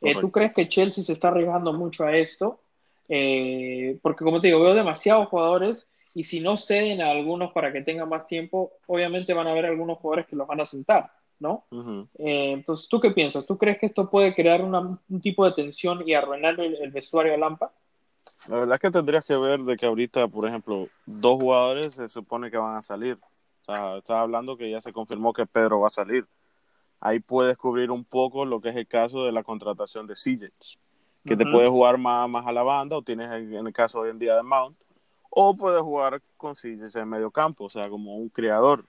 [SPEAKER 1] Eh, ¿Tú crees que Chelsea se está arriesgando mucho a esto? Eh, porque como te digo, veo demasiados jugadores y si no ceden a algunos para que tengan más tiempo, obviamente van a haber algunos jugadores que los van a sentar, ¿no?
[SPEAKER 2] Ujú.
[SPEAKER 1] Eh, entonces, ¿tú qué piensas? ¿Tú crees que esto puede crear una- un tipo de tensión y arruinar el, el vestuario a Lampa?
[SPEAKER 2] La verdad es que tendrías que ver de que ahorita, por ejemplo, dos jugadores se supone que van a salir. Sea, estaba hablando que ya se confirmó que Pedro va a salir. Ahí puedes cubrir un poco lo que es el caso de la contratación de CJ, que te puede jugar más, más a la banda, o tienes en en el caso hoy en día de Mount, o puedes jugar con CJ en medio campo, o sea, como un creador.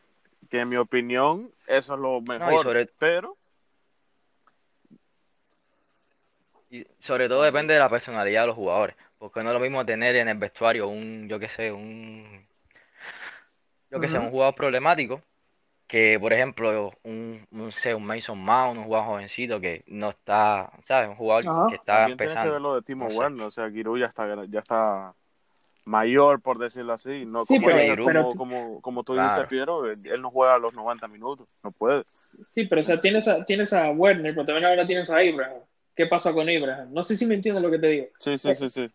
[SPEAKER 2] Que en mi opinión, eso es lo mejor.
[SPEAKER 3] sobre-
[SPEAKER 2] Pero
[SPEAKER 3] Y sobre todo depende de la personalidad de los jugadores, porque no es lo mismo tener en el vestuario un, yo qué sé, un, yo qué sé,
[SPEAKER 1] Ujú.
[SPEAKER 3] un jugador problemático, que por ejemplo un, un, sé, un Mason Mount, un jugador jovencito que no está, ¿sabes? Un jugador
[SPEAKER 1] Ajá.
[SPEAKER 3] que está
[SPEAKER 2] también tienes que ver
[SPEAKER 3] empezando.
[SPEAKER 2] lo de Timo
[SPEAKER 3] No sé.
[SPEAKER 2] Werner, o sea, Giroud ya está, ya está mayor, por decirlo así. No,
[SPEAKER 1] Sí,
[SPEAKER 2] como,
[SPEAKER 3] pero-
[SPEAKER 2] dices-
[SPEAKER 3] pero-
[SPEAKER 2] como, como, como tú
[SPEAKER 3] Claro.
[SPEAKER 2] dijiste, Piero, él, él no juega a los 90 minutos, no puede.
[SPEAKER 1] Sí, pero o sea, tienes a, tienes a Werner, pero también ahora tienes a Abraham. ¿Qué pasa con Abraham? No sé si me entiendes lo que te digo.
[SPEAKER 2] Sí, sí, sí, sí.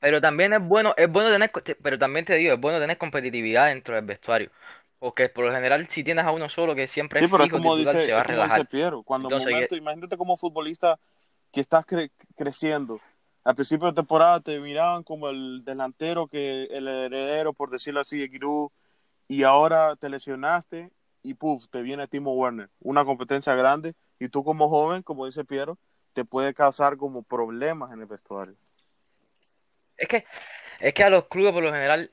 [SPEAKER 3] Pero también es bueno, es bueno tener, co- te- pero también te digo, es bueno tener competitividad dentro del vestuario. Porque por lo general, si tienes a uno solo que siempre
[SPEAKER 2] Sí,
[SPEAKER 3] es
[SPEAKER 2] pero es
[SPEAKER 3] fijo
[SPEAKER 2] como
[SPEAKER 3] titular,
[SPEAKER 2] dice,
[SPEAKER 3] se va a
[SPEAKER 2] es como
[SPEAKER 3] relajar.
[SPEAKER 2] dice Piero, cuando
[SPEAKER 3] Entonces,
[SPEAKER 2] momento, imagínate como futbolista que estás cre- creciendo. Al principio de temporada te miraban como el delantero, que el heredero, por decirlo así, de Giroud, y ahora te lesionaste y puf, te viene Timo Werner, una competencia grande, y tú como joven, como dice Piero, te puede causar como problemas en el vestuario.
[SPEAKER 3] Es que, es que a los clubes por lo general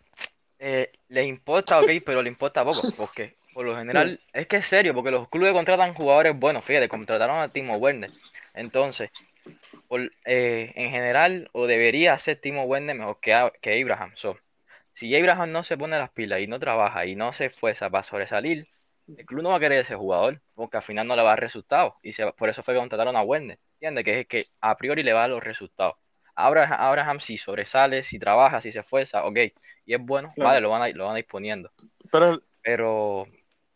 [SPEAKER 3] eh, les importa, ok, pero les importa poco. Porque por lo general, es que es serio, porque los clubes contratan jugadores buenos. Fíjate, contrataron a Timo Werner. Entonces, por- eh, en general, o debería ser Timo Werner mejor que, A- que Abraham. So, si Abraham no se pone las pilas y no trabaja y no se esfuerza para sobresalir, el club no va a querer ese jugador, porque al final no le va a dar resultados. Y se- por eso fue que contrataron a Werner. ¿Entiendes? Que es el que a priori le va a dar los resultados. Abraham, Abraham si sobresale, si trabaja, si se esfuerza, ok, y es bueno,
[SPEAKER 1] Claro.
[SPEAKER 3] vale, lo van a, lo van a ir poniendo.
[SPEAKER 2] Pero,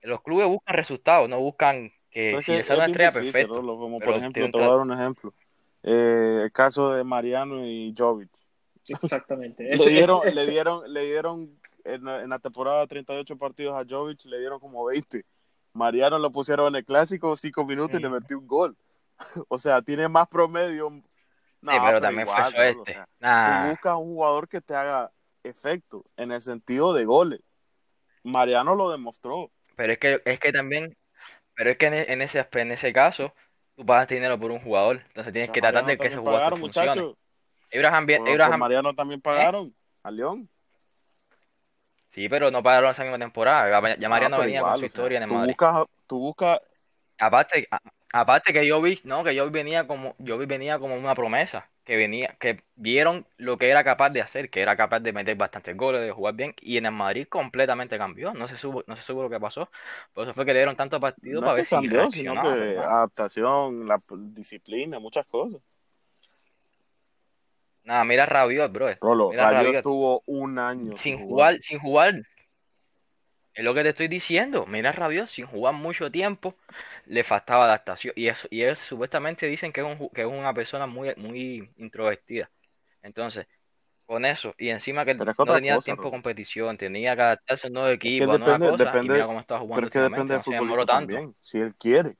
[SPEAKER 3] los clubes buscan resultados, no buscan que
[SPEAKER 2] es
[SPEAKER 3] si
[SPEAKER 2] es
[SPEAKER 3] una estrella,
[SPEAKER 2] difícil,
[SPEAKER 3] perfecto.
[SPEAKER 2] Rolo, como por ejemplo, te voy a dar un ejemplo. Eh, el caso de Mariano y Jovic.
[SPEAKER 1] Exactamente.
[SPEAKER 2] Le dieron, le dieron, le dieron en, la- en la temporada 38 partidos a Jovic, le dieron como 20. Mariano lo pusieron en el clásico 5 minutos y le metió un gol. O sea, tiene más promedio. No,
[SPEAKER 3] Sí, pero también fue
[SPEAKER 2] o
[SPEAKER 3] suerte.
[SPEAKER 2] sea,
[SPEAKER 3] Nah.
[SPEAKER 2] Tú buscas un jugador que te haga efecto en el sentido de goles. Mariano lo demostró.
[SPEAKER 3] Pero es que, es que también, pero es que en, e- en ese, en ese caso, tú pagas dinero por un jugador. Entonces
[SPEAKER 2] O
[SPEAKER 3] tienes
[SPEAKER 2] sea,
[SPEAKER 3] que tratar
[SPEAKER 2] Mariano
[SPEAKER 3] de que ese jugador
[SPEAKER 2] pagaron,
[SPEAKER 3] funcione. Abraham,
[SPEAKER 2] Por, Mariano también pagaron a León.
[SPEAKER 3] sí, pero no pagaron esa misma temporada. Ya-
[SPEAKER 2] Ah,
[SPEAKER 3] Mariano
[SPEAKER 2] pero
[SPEAKER 3] venía
[SPEAKER 2] igual,
[SPEAKER 3] con su
[SPEAKER 2] o sea,
[SPEAKER 3] historia en el
[SPEAKER 2] tú
[SPEAKER 3] Madrid.
[SPEAKER 2] buscas, tú buscas
[SPEAKER 3] Aparte, aparte que yo vi, no, que yo venía como, yo vi venía como una promesa, que venía, que vieron lo que era capaz de hacer, que era capaz de meter bastantes goles, de jugar bien, y en el Madrid completamente cambió, no se supo, no se supo lo que pasó, por eso fue que le dieron tanto partido
[SPEAKER 2] No
[SPEAKER 3] para ver si
[SPEAKER 2] cambió, sino adaptación, la disciplina, muchas cosas.
[SPEAKER 3] Nada, mira Rabiot, bro,
[SPEAKER 2] Rolo,
[SPEAKER 3] mira
[SPEAKER 2] Rabiot
[SPEAKER 3] Rabiot,
[SPEAKER 2] estuvo un año
[SPEAKER 3] sin jugar, sin jugar, es lo que te estoy diciendo, mira Rabiot, sin jugar mucho tiempo, le faltaba adaptación, y eso, y es, supuestamente dicen que es un, que es una persona muy, muy introvertida, entonces, con eso, y encima que
[SPEAKER 2] Pero que
[SPEAKER 3] no tenía
[SPEAKER 2] cosa,
[SPEAKER 3] tiempo de competición, tenía que adaptarse a un nuevo
[SPEAKER 2] Es que
[SPEAKER 3] equipo, a nuevas
[SPEAKER 2] depende,
[SPEAKER 3] cosas, y
[SPEAKER 2] depende,
[SPEAKER 3] mira cómo está
[SPEAKER 2] pero
[SPEAKER 3] jugando
[SPEAKER 2] es que depende del
[SPEAKER 3] no
[SPEAKER 2] futbolista
[SPEAKER 3] tanto.
[SPEAKER 2] también, si él quiere.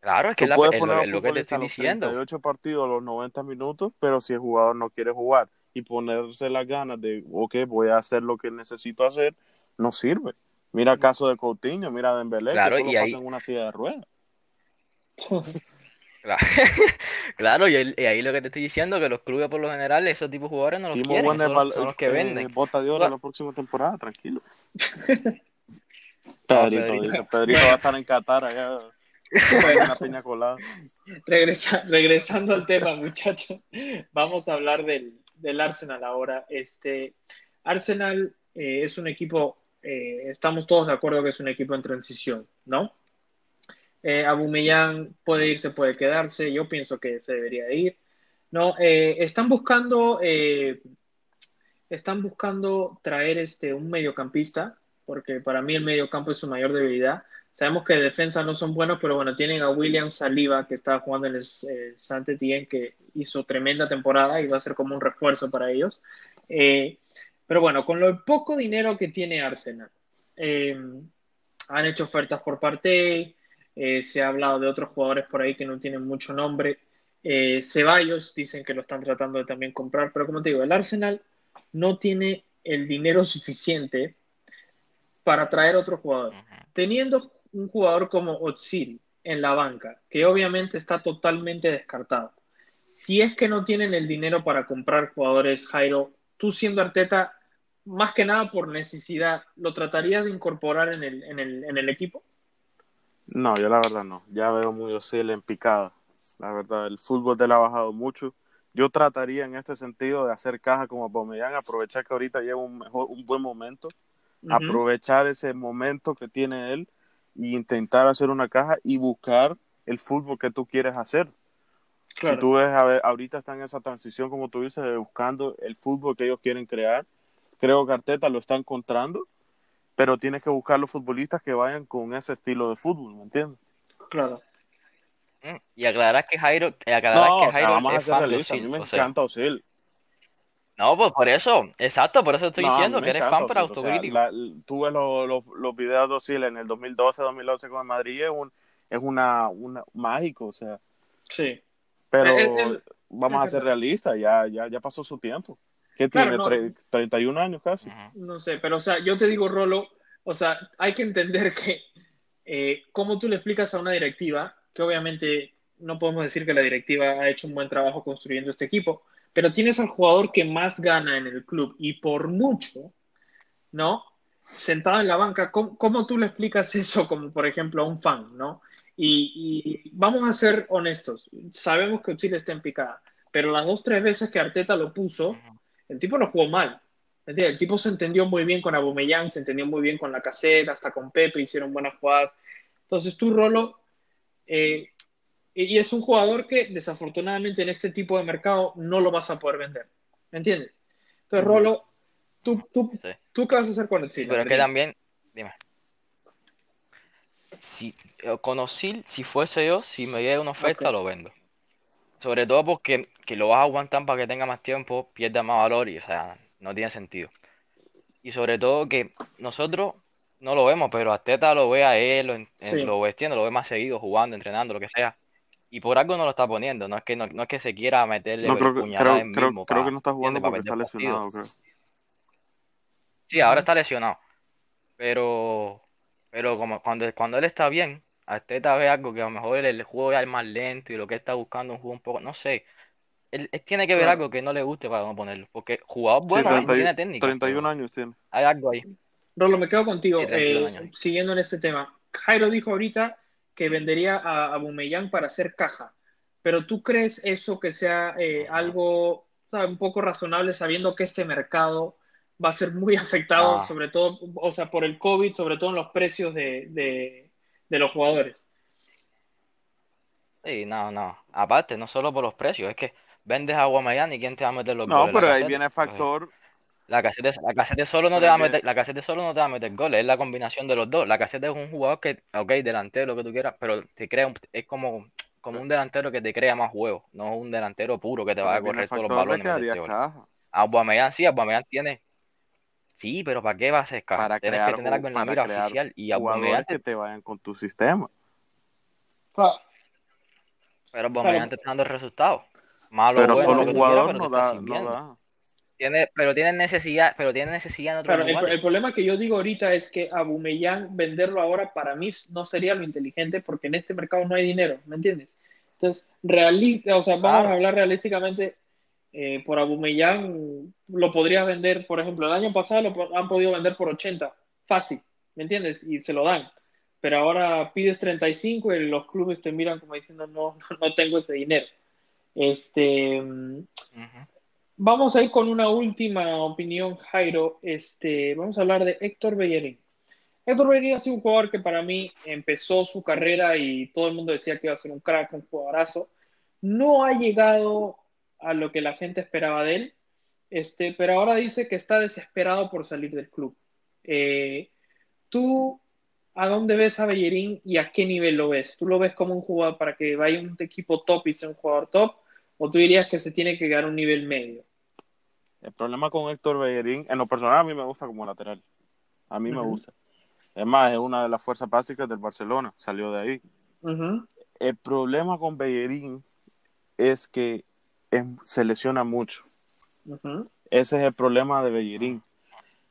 [SPEAKER 3] Claro, es que es, la- es lo, es lo que te estoy diciendo.
[SPEAKER 2] 38 partidos, a los 90 minutos, pero si el jugador no quiere jugar y ponerse las ganas de, ok, voy a hacer lo que necesito hacer, no sirve. Mira el caso de Coutinho, mira Dembélé,
[SPEAKER 3] Claro,
[SPEAKER 2] que solo
[SPEAKER 3] y ahí,
[SPEAKER 2] pasa en una silla de ruedas.
[SPEAKER 3] claro, claro, y, ahí y ahí lo que te estoy diciendo, que los clubes por lo general, esos tipos de jugadores no los
[SPEAKER 2] Timo
[SPEAKER 3] quieren, son los, son los que
[SPEAKER 2] eh,
[SPEAKER 3] venden.
[SPEAKER 2] bota de oro la próxima temporada, tranquilo. Pedrito
[SPEAKER 3] Pedrito.
[SPEAKER 2] dice, Pedrito va a estar en Qatar allá, una piña colada.
[SPEAKER 1] regresa- regresando al tema, muchachos, vamos a hablar del, del Arsenal ahora. Este, Arsenal eh, es un equipo, eh, estamos todos de acuerdo que es un equipo en transición, ¿no? Eh, Aubameyang puede irse, puede quedarse. Yo pienso que se debería ir. No, eh, están buscando, están buscando traer este un mediocampista, porque para mí el mediocampo es su mayor debilidad. Sabemos que de defensa no son buenos, pero bueno, tienen a William Saliba, que estaba jugando en el eh, Saint-Étienne, que hizo tremenda temporada y va a ser como un refuerzo para ellos. Eh, pero bueno, con lo poco dinero que tiene Arsenal, eh, han hecho ofertas por parte, eh, se ha hablado de otros jugadores por ahí que no tienen mucho nombre. Ceballos dicen que lo están tratando de también comprar, pero como te digo, el Arsenal no tiene el dinero suficiente para traer otro jugador. Teniendo un jugador como Otsil en la banca, que obviamente está totalmente descartado. Si es que no tienen el dinero para comprar jugadores, Jairo, tú siendo Arteta, más que nada por necesidad, ¿lo tratarías de incorporar en el, en el, en el equipo?
[SPEAKER 2] No, yo la verdad no. Ya veo muy Osil en picada. La verdad, el fútbol de él ha bajado mucho. Yo trataría en este sentido de hacer caja como Aubameyang, aprovechar que ahorita lleva un, mejor, un buen momento,
[SPEAKER 1] Ujú.
[SPEAKER 2] aprovechar ese momento que tiene él e intentar hacer una caja y buscar el fútbol que tú quieres hacer.
[SPEAKER 1] Claro.
[SPEAKER 2] Si tú ves, a ver, ahorita están en esa transición, como tú dices, de buscando el fútbol que ellos quieren crear. Creo que Arteta lo está encontrando, pero tienes que buscar los futbolistas que vayan con ese estilo de fútbol, ¿me entiendes?
[SPEAKER 1] Claro.
[SPEAKER 3] Mm, Y aclarar que Jairo, y aclarar
[SPEAKER 2] No,
[SPEAKER 3] que
[SPEAKER 2] o sea,
[SPEAKER 3] Jairo
[SPEAKER 2] vamos a
[SPEAKER 3] es fan de.
[SPEAKER 2] A mí me
[SPEAKER 3] o sea,
[SPEAKER 2] encanta Ozil.
[SPEAKER 3] No, pues por eso, exacto, por eso estoy
[SPEAKER 2] No, a
[SPEAKER 3] diciendo que eres
[SPEAKER 2] encanta
[SPEAKER 3] fan pero
[SPEAKER 2] Ozil, o sea,
[SPEAKER 3] autocrítico.
[SPEAKER 2] la- ves los, los, los videos de Ozil en el 2012, 2011 con el Madrid, es, un, es una, una mágico, o sea,
[SPEAKER 1] Sí.
[SPEAKER 2] pero
[SPEAKER 1] El- el-
[SPEAKER 2] vamos a
[SPEAKER 1] es
[SPEAKER 2] ser realistas, ya, ya, ya pasó su tiempo. ¿Qué
[SPEAKER 1] Claro,
[SPEAKER 2] tiene?
[SPEAKER 1] no.
[SPEAKER 2] Tre- 31 años casi.
[SPEAKER 1] No sé, pero o sea, yo te digo, Rolo, o sea, hay que entender que eh, cómo tú le explicas a una directiva, que obviamente no podemos decir que la directiva ha hecho un buen trabajo construyendo este equipo, pero tienes al jugador que más gana en el club y por mucho, ¿no? Sentado en la banca, ¿cómo, tú le explicas eso como, por ejemplo, a un fan, ¿no? Y, vamos a ser honestos, sabemos que Chile está en picada, pero las dos, tres veces que Arteta lo puso, el tipo lo jugó mal. El tipo se entendió muy bien con Aubameyang, se entendió muy bien con la caseta, hasta con Pepe hicieron buenas jugadas. Entonces tú, Rolo, eh, y es un jugador que desafortunadamente en este tipo de mercado no lo vas a poder vender. ¿Me entiendes? Entonces. Rolo, ¿tú, tú,
[SPEAKER 3] Sí.
[SPEAKER 1] tú qué vas a hacer con el
[SPEAKER 3] Sí, pero es que también, dime. Si eh, con Ozil, si fuese yo, si me llega una oferta, lo vendo. Sobre todo porque que lo vas a aguantar para que tenga más tiempo, pierda más valor y, o sea, no tiene sentido. Y sobre todo que nosotros no lo vemos, pero Arteta lo ve a él, lo, en-
[SPEAKER 1] Sí.
[SPEAKER 3] lo vestiendo, lo ve más seguido, jugando, entrenando, lo que sea. Y por algo no lo está poniendo, no es que no, no es que se quiera meterle
[SPEAKER 2] No, creo que,
[SPEAKER 3] puñalada
[SPEAKER 2] creo,
[SPEAKER 3] mismo
[SPEAKER 2] creo que no está jugando porque está lesionado, creo.
[SPEAKER 3] Sí, ahora está lesionado. Pero, pero como cuando, cuando él está bien, Arteta ve algo que a lo mejor el, el juego es más lento y lo que él está buscando es un juego un poco, no sé. Él, él tiene que ver
[SPEAKER 1] Claro.
[SPEAKER 3] algo que no le guste para no ponerlo. Porque jugador
[SPEAKER 2] Sí,
[SPEAKER 3] bueno hay,
[SPEAKER 2] 30 y-
[SPEAKER 3] tiene técnica,
[SPEAKER 2] 31
[SPEAKER 3] pero
[SPEAKER 2] años tiene.
[SPEAKER 3] hay algo ahí.
[SPEAKER 1] Rolo, me quedo contigo,
[SPEAKER 3] Sí, 31
[SPEAKER 1] eh, siguiendo en este tema. Jairo dijo ahorita que vendería a Aubameyang para hacer caja, pero ¿tú crees eso que sea eh, algo un poco razonable sabiendo que este mercado va a ser muy afectado,
[SPEAKER 3] No.
[SPEAKER 1] sobre todo, o sea, por el COVID, sobre todo en los precios de, de, de los jugadores?
[SPEAKER 3] Sí, no, no. Aparte, no solo por los precios, es que vendes a Aubameyang y quién te va a meter los
[SPEAKER 2] No,
[SPEAKER 3] goles.
[SPEAKER 2] Pero ahí viene el
[SPEAKER 3] Pues,
[SPEAKER 2] factor.
[SPEAKER 3] La Casette, la solo no te va a meter, la solo no te va a meter goles, es la combinación de los dos. La Casette es un jugador que, ok, delantero, lo que tú quieras, pero te crea un- es como, como un delantero que te crea más juegos, no un delantero puro que te va a correr todos los balones y meterte goles. Aubameyang sí, Aubameyang tiene, sí, pero ¿para qué va a hacer caja?
[SPEAKER 2] Para
[SPEAKER 3] Tienes
[SPEAKER 2] crear,
[SPEAKER 3] que tener algo en la
[SPEAKER 2] para
[SPEAKER 3] mira
[SPEAKER 2] crear
[SPEAKER 3] oficial y Aubameyang,
[SPEAKER 2] jugadores que te vayan con tu sistema.
[SPEAKER 1] Claro,
[SPEAKER 3] pero Aubameyang te está dando resultados. Malo,
[SPEAKER 2] Pero
[SPEAKER 3] bueno,
[SPEAKER 2] solo
[SPEAKER 3] lo que tú quieras,
[SPEAKER 2] jugador
[SPEAKER 3] pero te
[SPEAKER 2] no
[SPEAKER 3] está
[SPEAKER 2] da, no
[SPEAKER 3] sirviendo.
[SPEAKER 2] da.
[SPEAKER 3] Tiene, pero tiene necesidad, pero tiene necesidad en otros
[SPEAKER 1] Claro, el,
[SPEAKER 3] lugares.
[SPEAKER 1] el problema que yo digo ahorita es que a Bumellán venderlo ahora para mí no sería lo inteligente porque en este mercado no hay dinero, ¿me entiendes? Entonces, realista, o sea, vamos a hablar realísticamente, eh, por Abumellán lo podrías vender, por ejemplo, el año pasado lo han podido vender por 80, fácil, ¿me entiendes? Y se lo dan. Pero ahora pides 35 y los clubes te miran como diciendo, no, no tengo ese dinero. Este, mm. Vamos a ir con una última opinión, Jairo. Este, vamos a hablar de Héctor Bellerín. Héctor Bellerín ha sido un jugador que para mí empezó su carrera y todo el mundo decía que iba a ser un crack, un jugadorazo. No ha llegado a lo que la gente esperaba de él, este, pero ahora dice que está desesperado por salir del club. Eh, ¿Tú a dónde ves a Bellerín y a qué nivel lo ves? ¿Tú lo ves como un jugador para que vaya un equipo top y sea un jugador top? ¿O tú dirías que se tiene que quedar a un nivel medio?
[SPEAKER 2] El problema con Héctor Bellerín, en lo personal a mí me gusta como lateral. A mí me gusta. Es más, es una de las fuerzas básicas del Barcelona. Salió de ahí. El problema con Bellerín es que em- se lesiona mucho. Ese es el problema de Bellerín.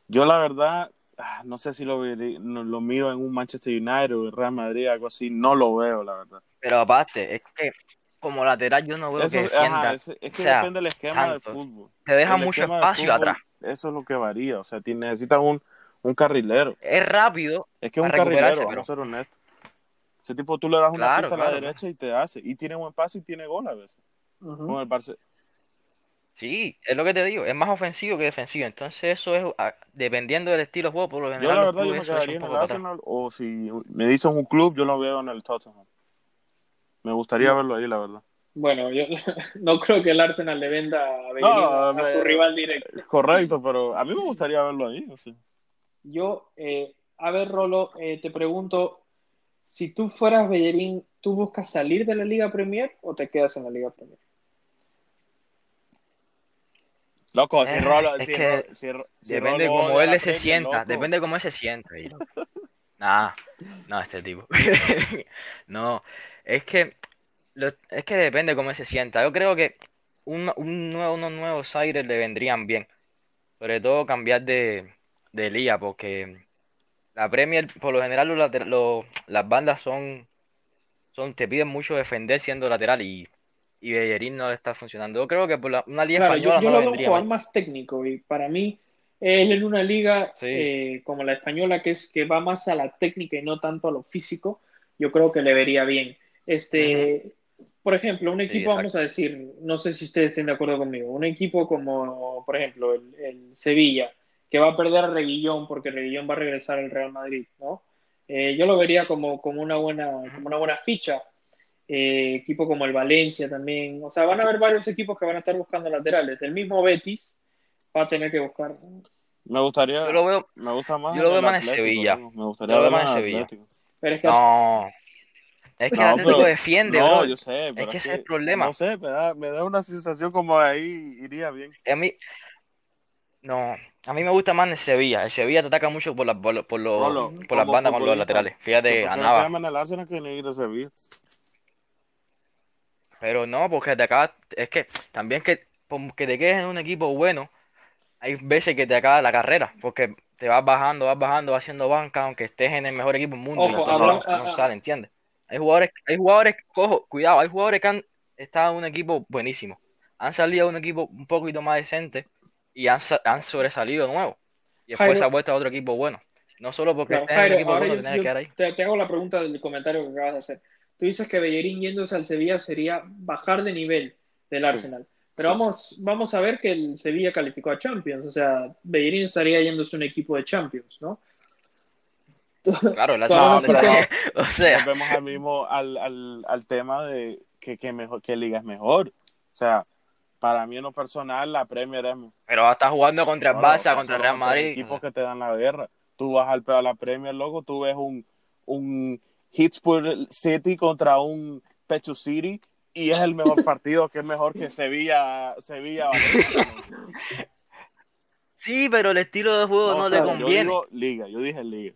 [SPEAKER 2] Yo la verdad, ah, no sé si lo, lo miro en un Manchester United o el Real Madrid, algo así, no lo veo, la verdad.
[SPEAKER 3] Pero aparte, es que como lateral yo no veo
[SPEAKER 2] Eso,
[SPEAKER 3] que defienda.
[SPEAKER 2] ajá, ese- es que
[SPEAKER 3] o sea,
[SPEAKER 2] depende del esquema del fútbol.
[SPEAKER 3] Te deja
[SPEAKER 2] El
[SPEAKER 3] mucho espacio
[SPEAKER 2] fútbol,
[SPEAKER 3] atrás.
[SPEAKER 2] Eso es lo que varía, o sea, ti- necesitas un, un carrilero.
[SPEAKER 3] Es rápido,
[SPEAKER 2] Es que es un carrilero,
[SPEAKER 3] pero-
[SPEAKER 2] vamos a ser honestos. Ese tipo tú le das una
[SPEAKER 3] Claro,
[SPEAKER 2] pista a la
[SPEAKER 3] claro,
[SPEAKER 2] derecha y te hace. Y tiene buen pase y tiene gol a veces.
[SPEAKER 1] Ujú.
[SPEAKER 2] Con el Barce-
[SPEAKER 3] sí, es lo que te digo, es más ofensivo que defensivo. Entonces eso es, ah, dependiendo del estilo de juego, por lo
[SPEAKER 2] Yo la verdad yo me quedaría en el. Arsenal o si me dicen un club, yo lo veo en el Tottenham. Me gustaría verlo ahí, la verdad.
[SPEAKER 1] Bueno, yo no creo que el Arsenal le venda a Bellerín a, a
[SPEAKER 2] me-
[SPEAKER 1] su rival directo.
[SPEAKER 2] Correcto, pero a mí me gustaría verlo ahí. o sea.
[SPEAKER 1] Yo, eh, a ver, Rolo, eh, te pregunto, si tú fueras Bellerín, ¿tú buscas salir de la Liga Premier o te quedas en la Liga Premier?
[SPEAKER 2] Loco, si
[SPEAKER 3] Eh,
[SPEAKER 2] Rolo,
[SPEAKER 3] es
[SPEAKER 2] si
[SPEAKER 3] que
[SPEAKER 2] Ro- si Ro- si
[SPEAKER 3] Depende
[SPEAKER 2] Rolo
[SPEAKER 3] cómo él se
[SPEAKER 2] Premier,
[SPEAKER 3] sienta,
[SPEAKER 2] loco.
[SPEAKER 3] depende de cómo él se sienta. Nah, no, este tipo. No, es que lo- es que depende cómo se sienta. Yo creo que un, un nuevo, unos nuevos aires le vendrían bien. Sobre todo cambiar de, de liga, porque la Premier, por lo general, los las bandas son, son, te piden mucho defender siendo lateral y, y Bellerín no le está funcionando. Yo creo que por la- una liga
[SPEAKER 1] Claro, yo,
[SPEAKER 3] española
[SPEAKER 1] yo
[SPEAKER 3] no
[SPEAKER 1] lo veo un jugador más técnico y para mí él en una liga
[SPEAKER 3] Sí.
[SPEAKER 1] eh, como la española que es que va más a la técnica y no tanto a lo físico, yo creo que le vería bien. Este, por ejemplo, un
[SPEAKER 3] Sí,
[SPEAKER 1] equipo, vamos a decir, no sé si ustedes estén de acuerdo conmigo, un equipo como, por ejemplo, el, el Sevilla, que va a perder a Reguillón porque Reguillón va a regresar al Real Madrid, ¿no? Eh, yo lo vería como, como una buena, como una buena ficha. Eh, equipo como el Valencia también. O sea, van a haber varios equipos que van a estar buscando laterales. El mismo Betis va a tener que buscar.
[SPEAKER 2] Me gustaría,
[SPEAKER 3] Yo lo veo,
[SPEAKER 2] me gusta más
[SPEAKER 3] yo lo veo más en Sevilla.
[SPEAKER 2] Me gustaría
[SPEAKER 3] Yo lo veo
[SPEAKER 2] verlo
[SPEAKER 3] más en
[SPEAKER 2] el
[SPEAKER 3] Sevilla.
[SPEAKER 2] Atlético.
[SPEAKER 1] Pero es que
[SPEAKER 3] No, es que el Atlético
[SPEAKER 2] pero-
[SPEAKER 3] defiende,
[SPEAKER 2] no,
[SPEAKER 3] bro.
[SPEAKER 2] yo sé, pero
[SPEAKER 3] que
[SPEAKER 2] es
[SPEAKER 3] ese es el problema.
[SPEAKER 2] No sé, me da, me da una sensación como ahí iría bien.
[SPEAKER 3] A mí, no, a mí me gusta más en Sevilla. El Sevilla te ataca mucho por, la- por, lo- por, los- por las bandas con los laterales. Fíjate,
[SPEAKER 2] el que a Sevilla.
[SPEAKER 3] Pero no, porque te acaba, es que también que, por que te quedes en un equipo bueno, hay veces que te acaba la carrera, porque te vas bajando, vas bajando, vas haciendo banca, aunque estés en el mejor equipo del mundo, y
[SPEAKER 1] Ojo,
[SPEAKER 3] eso
[SPEAKER 2] habla-
[SPEAKER 3] no, no sale, ¿entiendes? Hay jugadores, hay jugadores, cojo, cuidado, hay jugadores que han estado en un equipo buenísimo, han salido de un equipo un poquito más decente y han, han sobresalido de nuevo, y después
[SPEAKER 1] Jairo-
[SPEAKER 3] se ha vuelto a otro equipo bueno. No solo porque
[SPEAKER 1] Claro, Jairo,
[SPEAKER 3] equipo
[SPEAKER 1] ahora
[SPEAKER 3] bueno,
[SPEAKER 1] yo-
[SPEAKER 3] que
[SPEAKER 1] yo
[SPEAKER 3] quedar ahí.
[SPEAKER 1] te, te hago la pregunta del comentario que acabas de hacer. Tú dices que Bellerín yéndose al Sevilla sería bajar de nivel del
[SPEAKER 2] Sí,
[SPEAKER 1] Arsenal. Pero
[SPEAKER 2] sí.
[SPEAKER 1] vamos, vamos a ver que el Sevilla calificó a Champions. O sea, Bellerín estaría yéndose a un equipo de Champions, ¿no?
[SPEAKER 3] Claro, Arsenal,
[SPEAKER 1] sí,
[SPEAKER 3] o sea,
[SPEAKER 2] Volvemos al mismo, al, al, al tema de que, que mejor, que liga es mejor. O sea, para mí en lo personal la Premier es mejor.
[SPEAKER 3] pero va a estar jugando contra el
[SPEAKER 2] No, no,
[SPEAKER 3] Barça, contra el Real Madrid.
[SPEAKER 2] equipos que te dan la guerra. Tú vas al, a la Premier, loco, tú ves un, un Hotspur City contra un Pecho City y es el mejor partido, que es mejor que Sevilla, Sevilla Valencia. ¿no?
[SPEAKER 3] Sí, pero el estilo de juego no,
[SPEAKER 1] No, o
[SPEAKER 3] le
[SPEAKER 1] sea, yo
[SPEAKER 2] Yo
[SPEAKER 3] conviene.
[SPEAKER 2] digo liga, yo dije liga.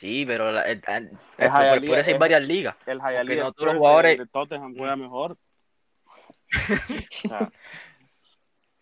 [SPEAKER 3] Sí, pero la- el- el-
[SPEAKER 2] Es
[SPEAKER 3] por,
[SPEAKER 2] Hialeah,
[SPEAKER 3] por eso hay
[SPEAKER 2] es-
[SPEAKER 3] varias ligas.
[SPEAKER 2] El Hialeah
[SPEAKER 3] no todos los
[SPEAKER 2] de-
[SPEAKER 3] jugadores.
[SPEAKER 2] de, Tottenham juega mejor. O sea,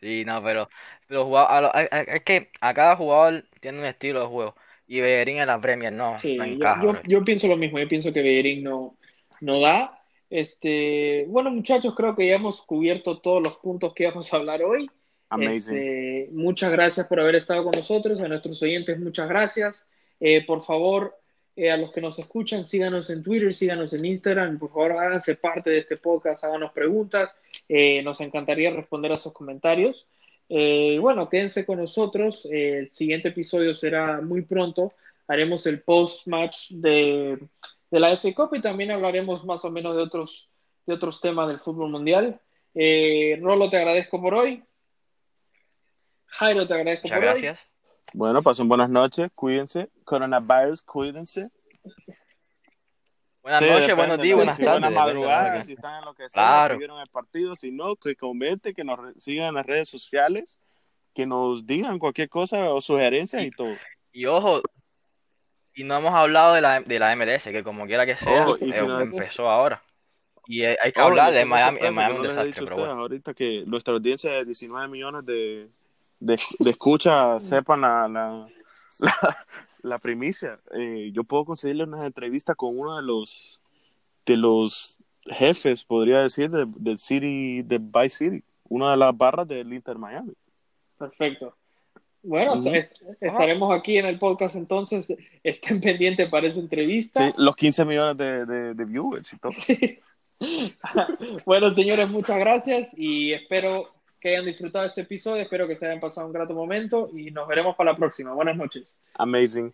[SPEAKER 3] Sí, no, pero los jugadores, a lo- a- a- es que a cada jugador tiene un estilo de juego. Y Bellerín en la Premier no,
[SPEAKER 1] Sí,
[SPEAKER 3] no
[SPEAKER 1] yo,
[SPEAKER 3] encaja,
[SPEAKER 1] yo,
[SPEAKER 3] bro.
[SPEAKER 1] yo pienso lo mismo. Yo pienso que Bellerín no, no da. Este, bueno, muchachos, creo que ya hemos cubierto todos los puntos que íbamos a hablar hoy.
[SPEAKER 2] amazing.
[SPEAKER 1] Este, muchas gracias por haber estado con nosotros. A nuestros oyentes, muchas gracias. Eh, por favor, eh, a los que nos escuchan, síganos en Twitter, síganos en Instagram. Por favor, háganse parte de este podcast, háganos preguntas. Eh, nos encantaría responder a sus comentarios. Eh, bueno, quédense con nosotros. El siguiente episodio será muy pronto. Haremos el post-match de, de la FA Cup y también hablaremos más o menos de otros, de otros temas del fútbol mundial. Rolo, te agradezco por hoy. Jairo, te agradezco
[SPEAKER 3] Muchas
[SPEAKER 1] por hoy.
[SPEAKER 3] gracias.
[SPEAKER 2] Bueno, pasen buenas noches, cuídense. Coronavirus, cuídense.
[SPEAKER 3] Buenas
[SPEAKER 2] Sí,
[SPEAKER 3] noches, buenos días, buenas tardes.
[SPEAKER 2] Buenas madrugadas, si están en lo que sea,
[SPEAKER 3] Claro.
[SPEAKER 2] si vieron el partido, si no, que comenten, que nos sigan en las redes sociales, que nos digan cualquier cosa o sugerencias y todo.
[SPEAKER 3] Y ojo, y no hemos hablado de la, de la MLS, que como quiera que sea,
[SPEAKER 2] Ojo, y si
[SPEAKER 3] eh,
[SPEAKER 2] no-
[SPEAKER 3] empezó ahora. y hay que hablar de Miami,
[SPEAKER 2] sorpresa
[SPEAKER 3] Miami un
[SPEAKER 2] no
[SPEAKER 3] desastre, pero bueno.
[SPEAKER 2] ahorita que nuestra audiencia de 19 millones de, de, de escucha sepan la, la, la, la primicia. Eh, yo puedo conseguirle una entrevista con uno de los de los jefes, podría decir, de- del City, de Vice City, una de las barras del Inter Miami.
[SPEAKER 1] Perfecto. Bueno, estaremos aquí en el podcast entonces. Estén pendientes para esa entrevista.
[SPEAKER 2] Sí, los 15 millones de, de, de viewers y todo.
[SPEAKER 1] bueno, señores, muchas gracias y espero que hayan disfrutado este episodio. Espero que se hayan pasado un grato momento y nos veremos para la próxima. Buenas noches.
[SPEAKER 2] Amazing.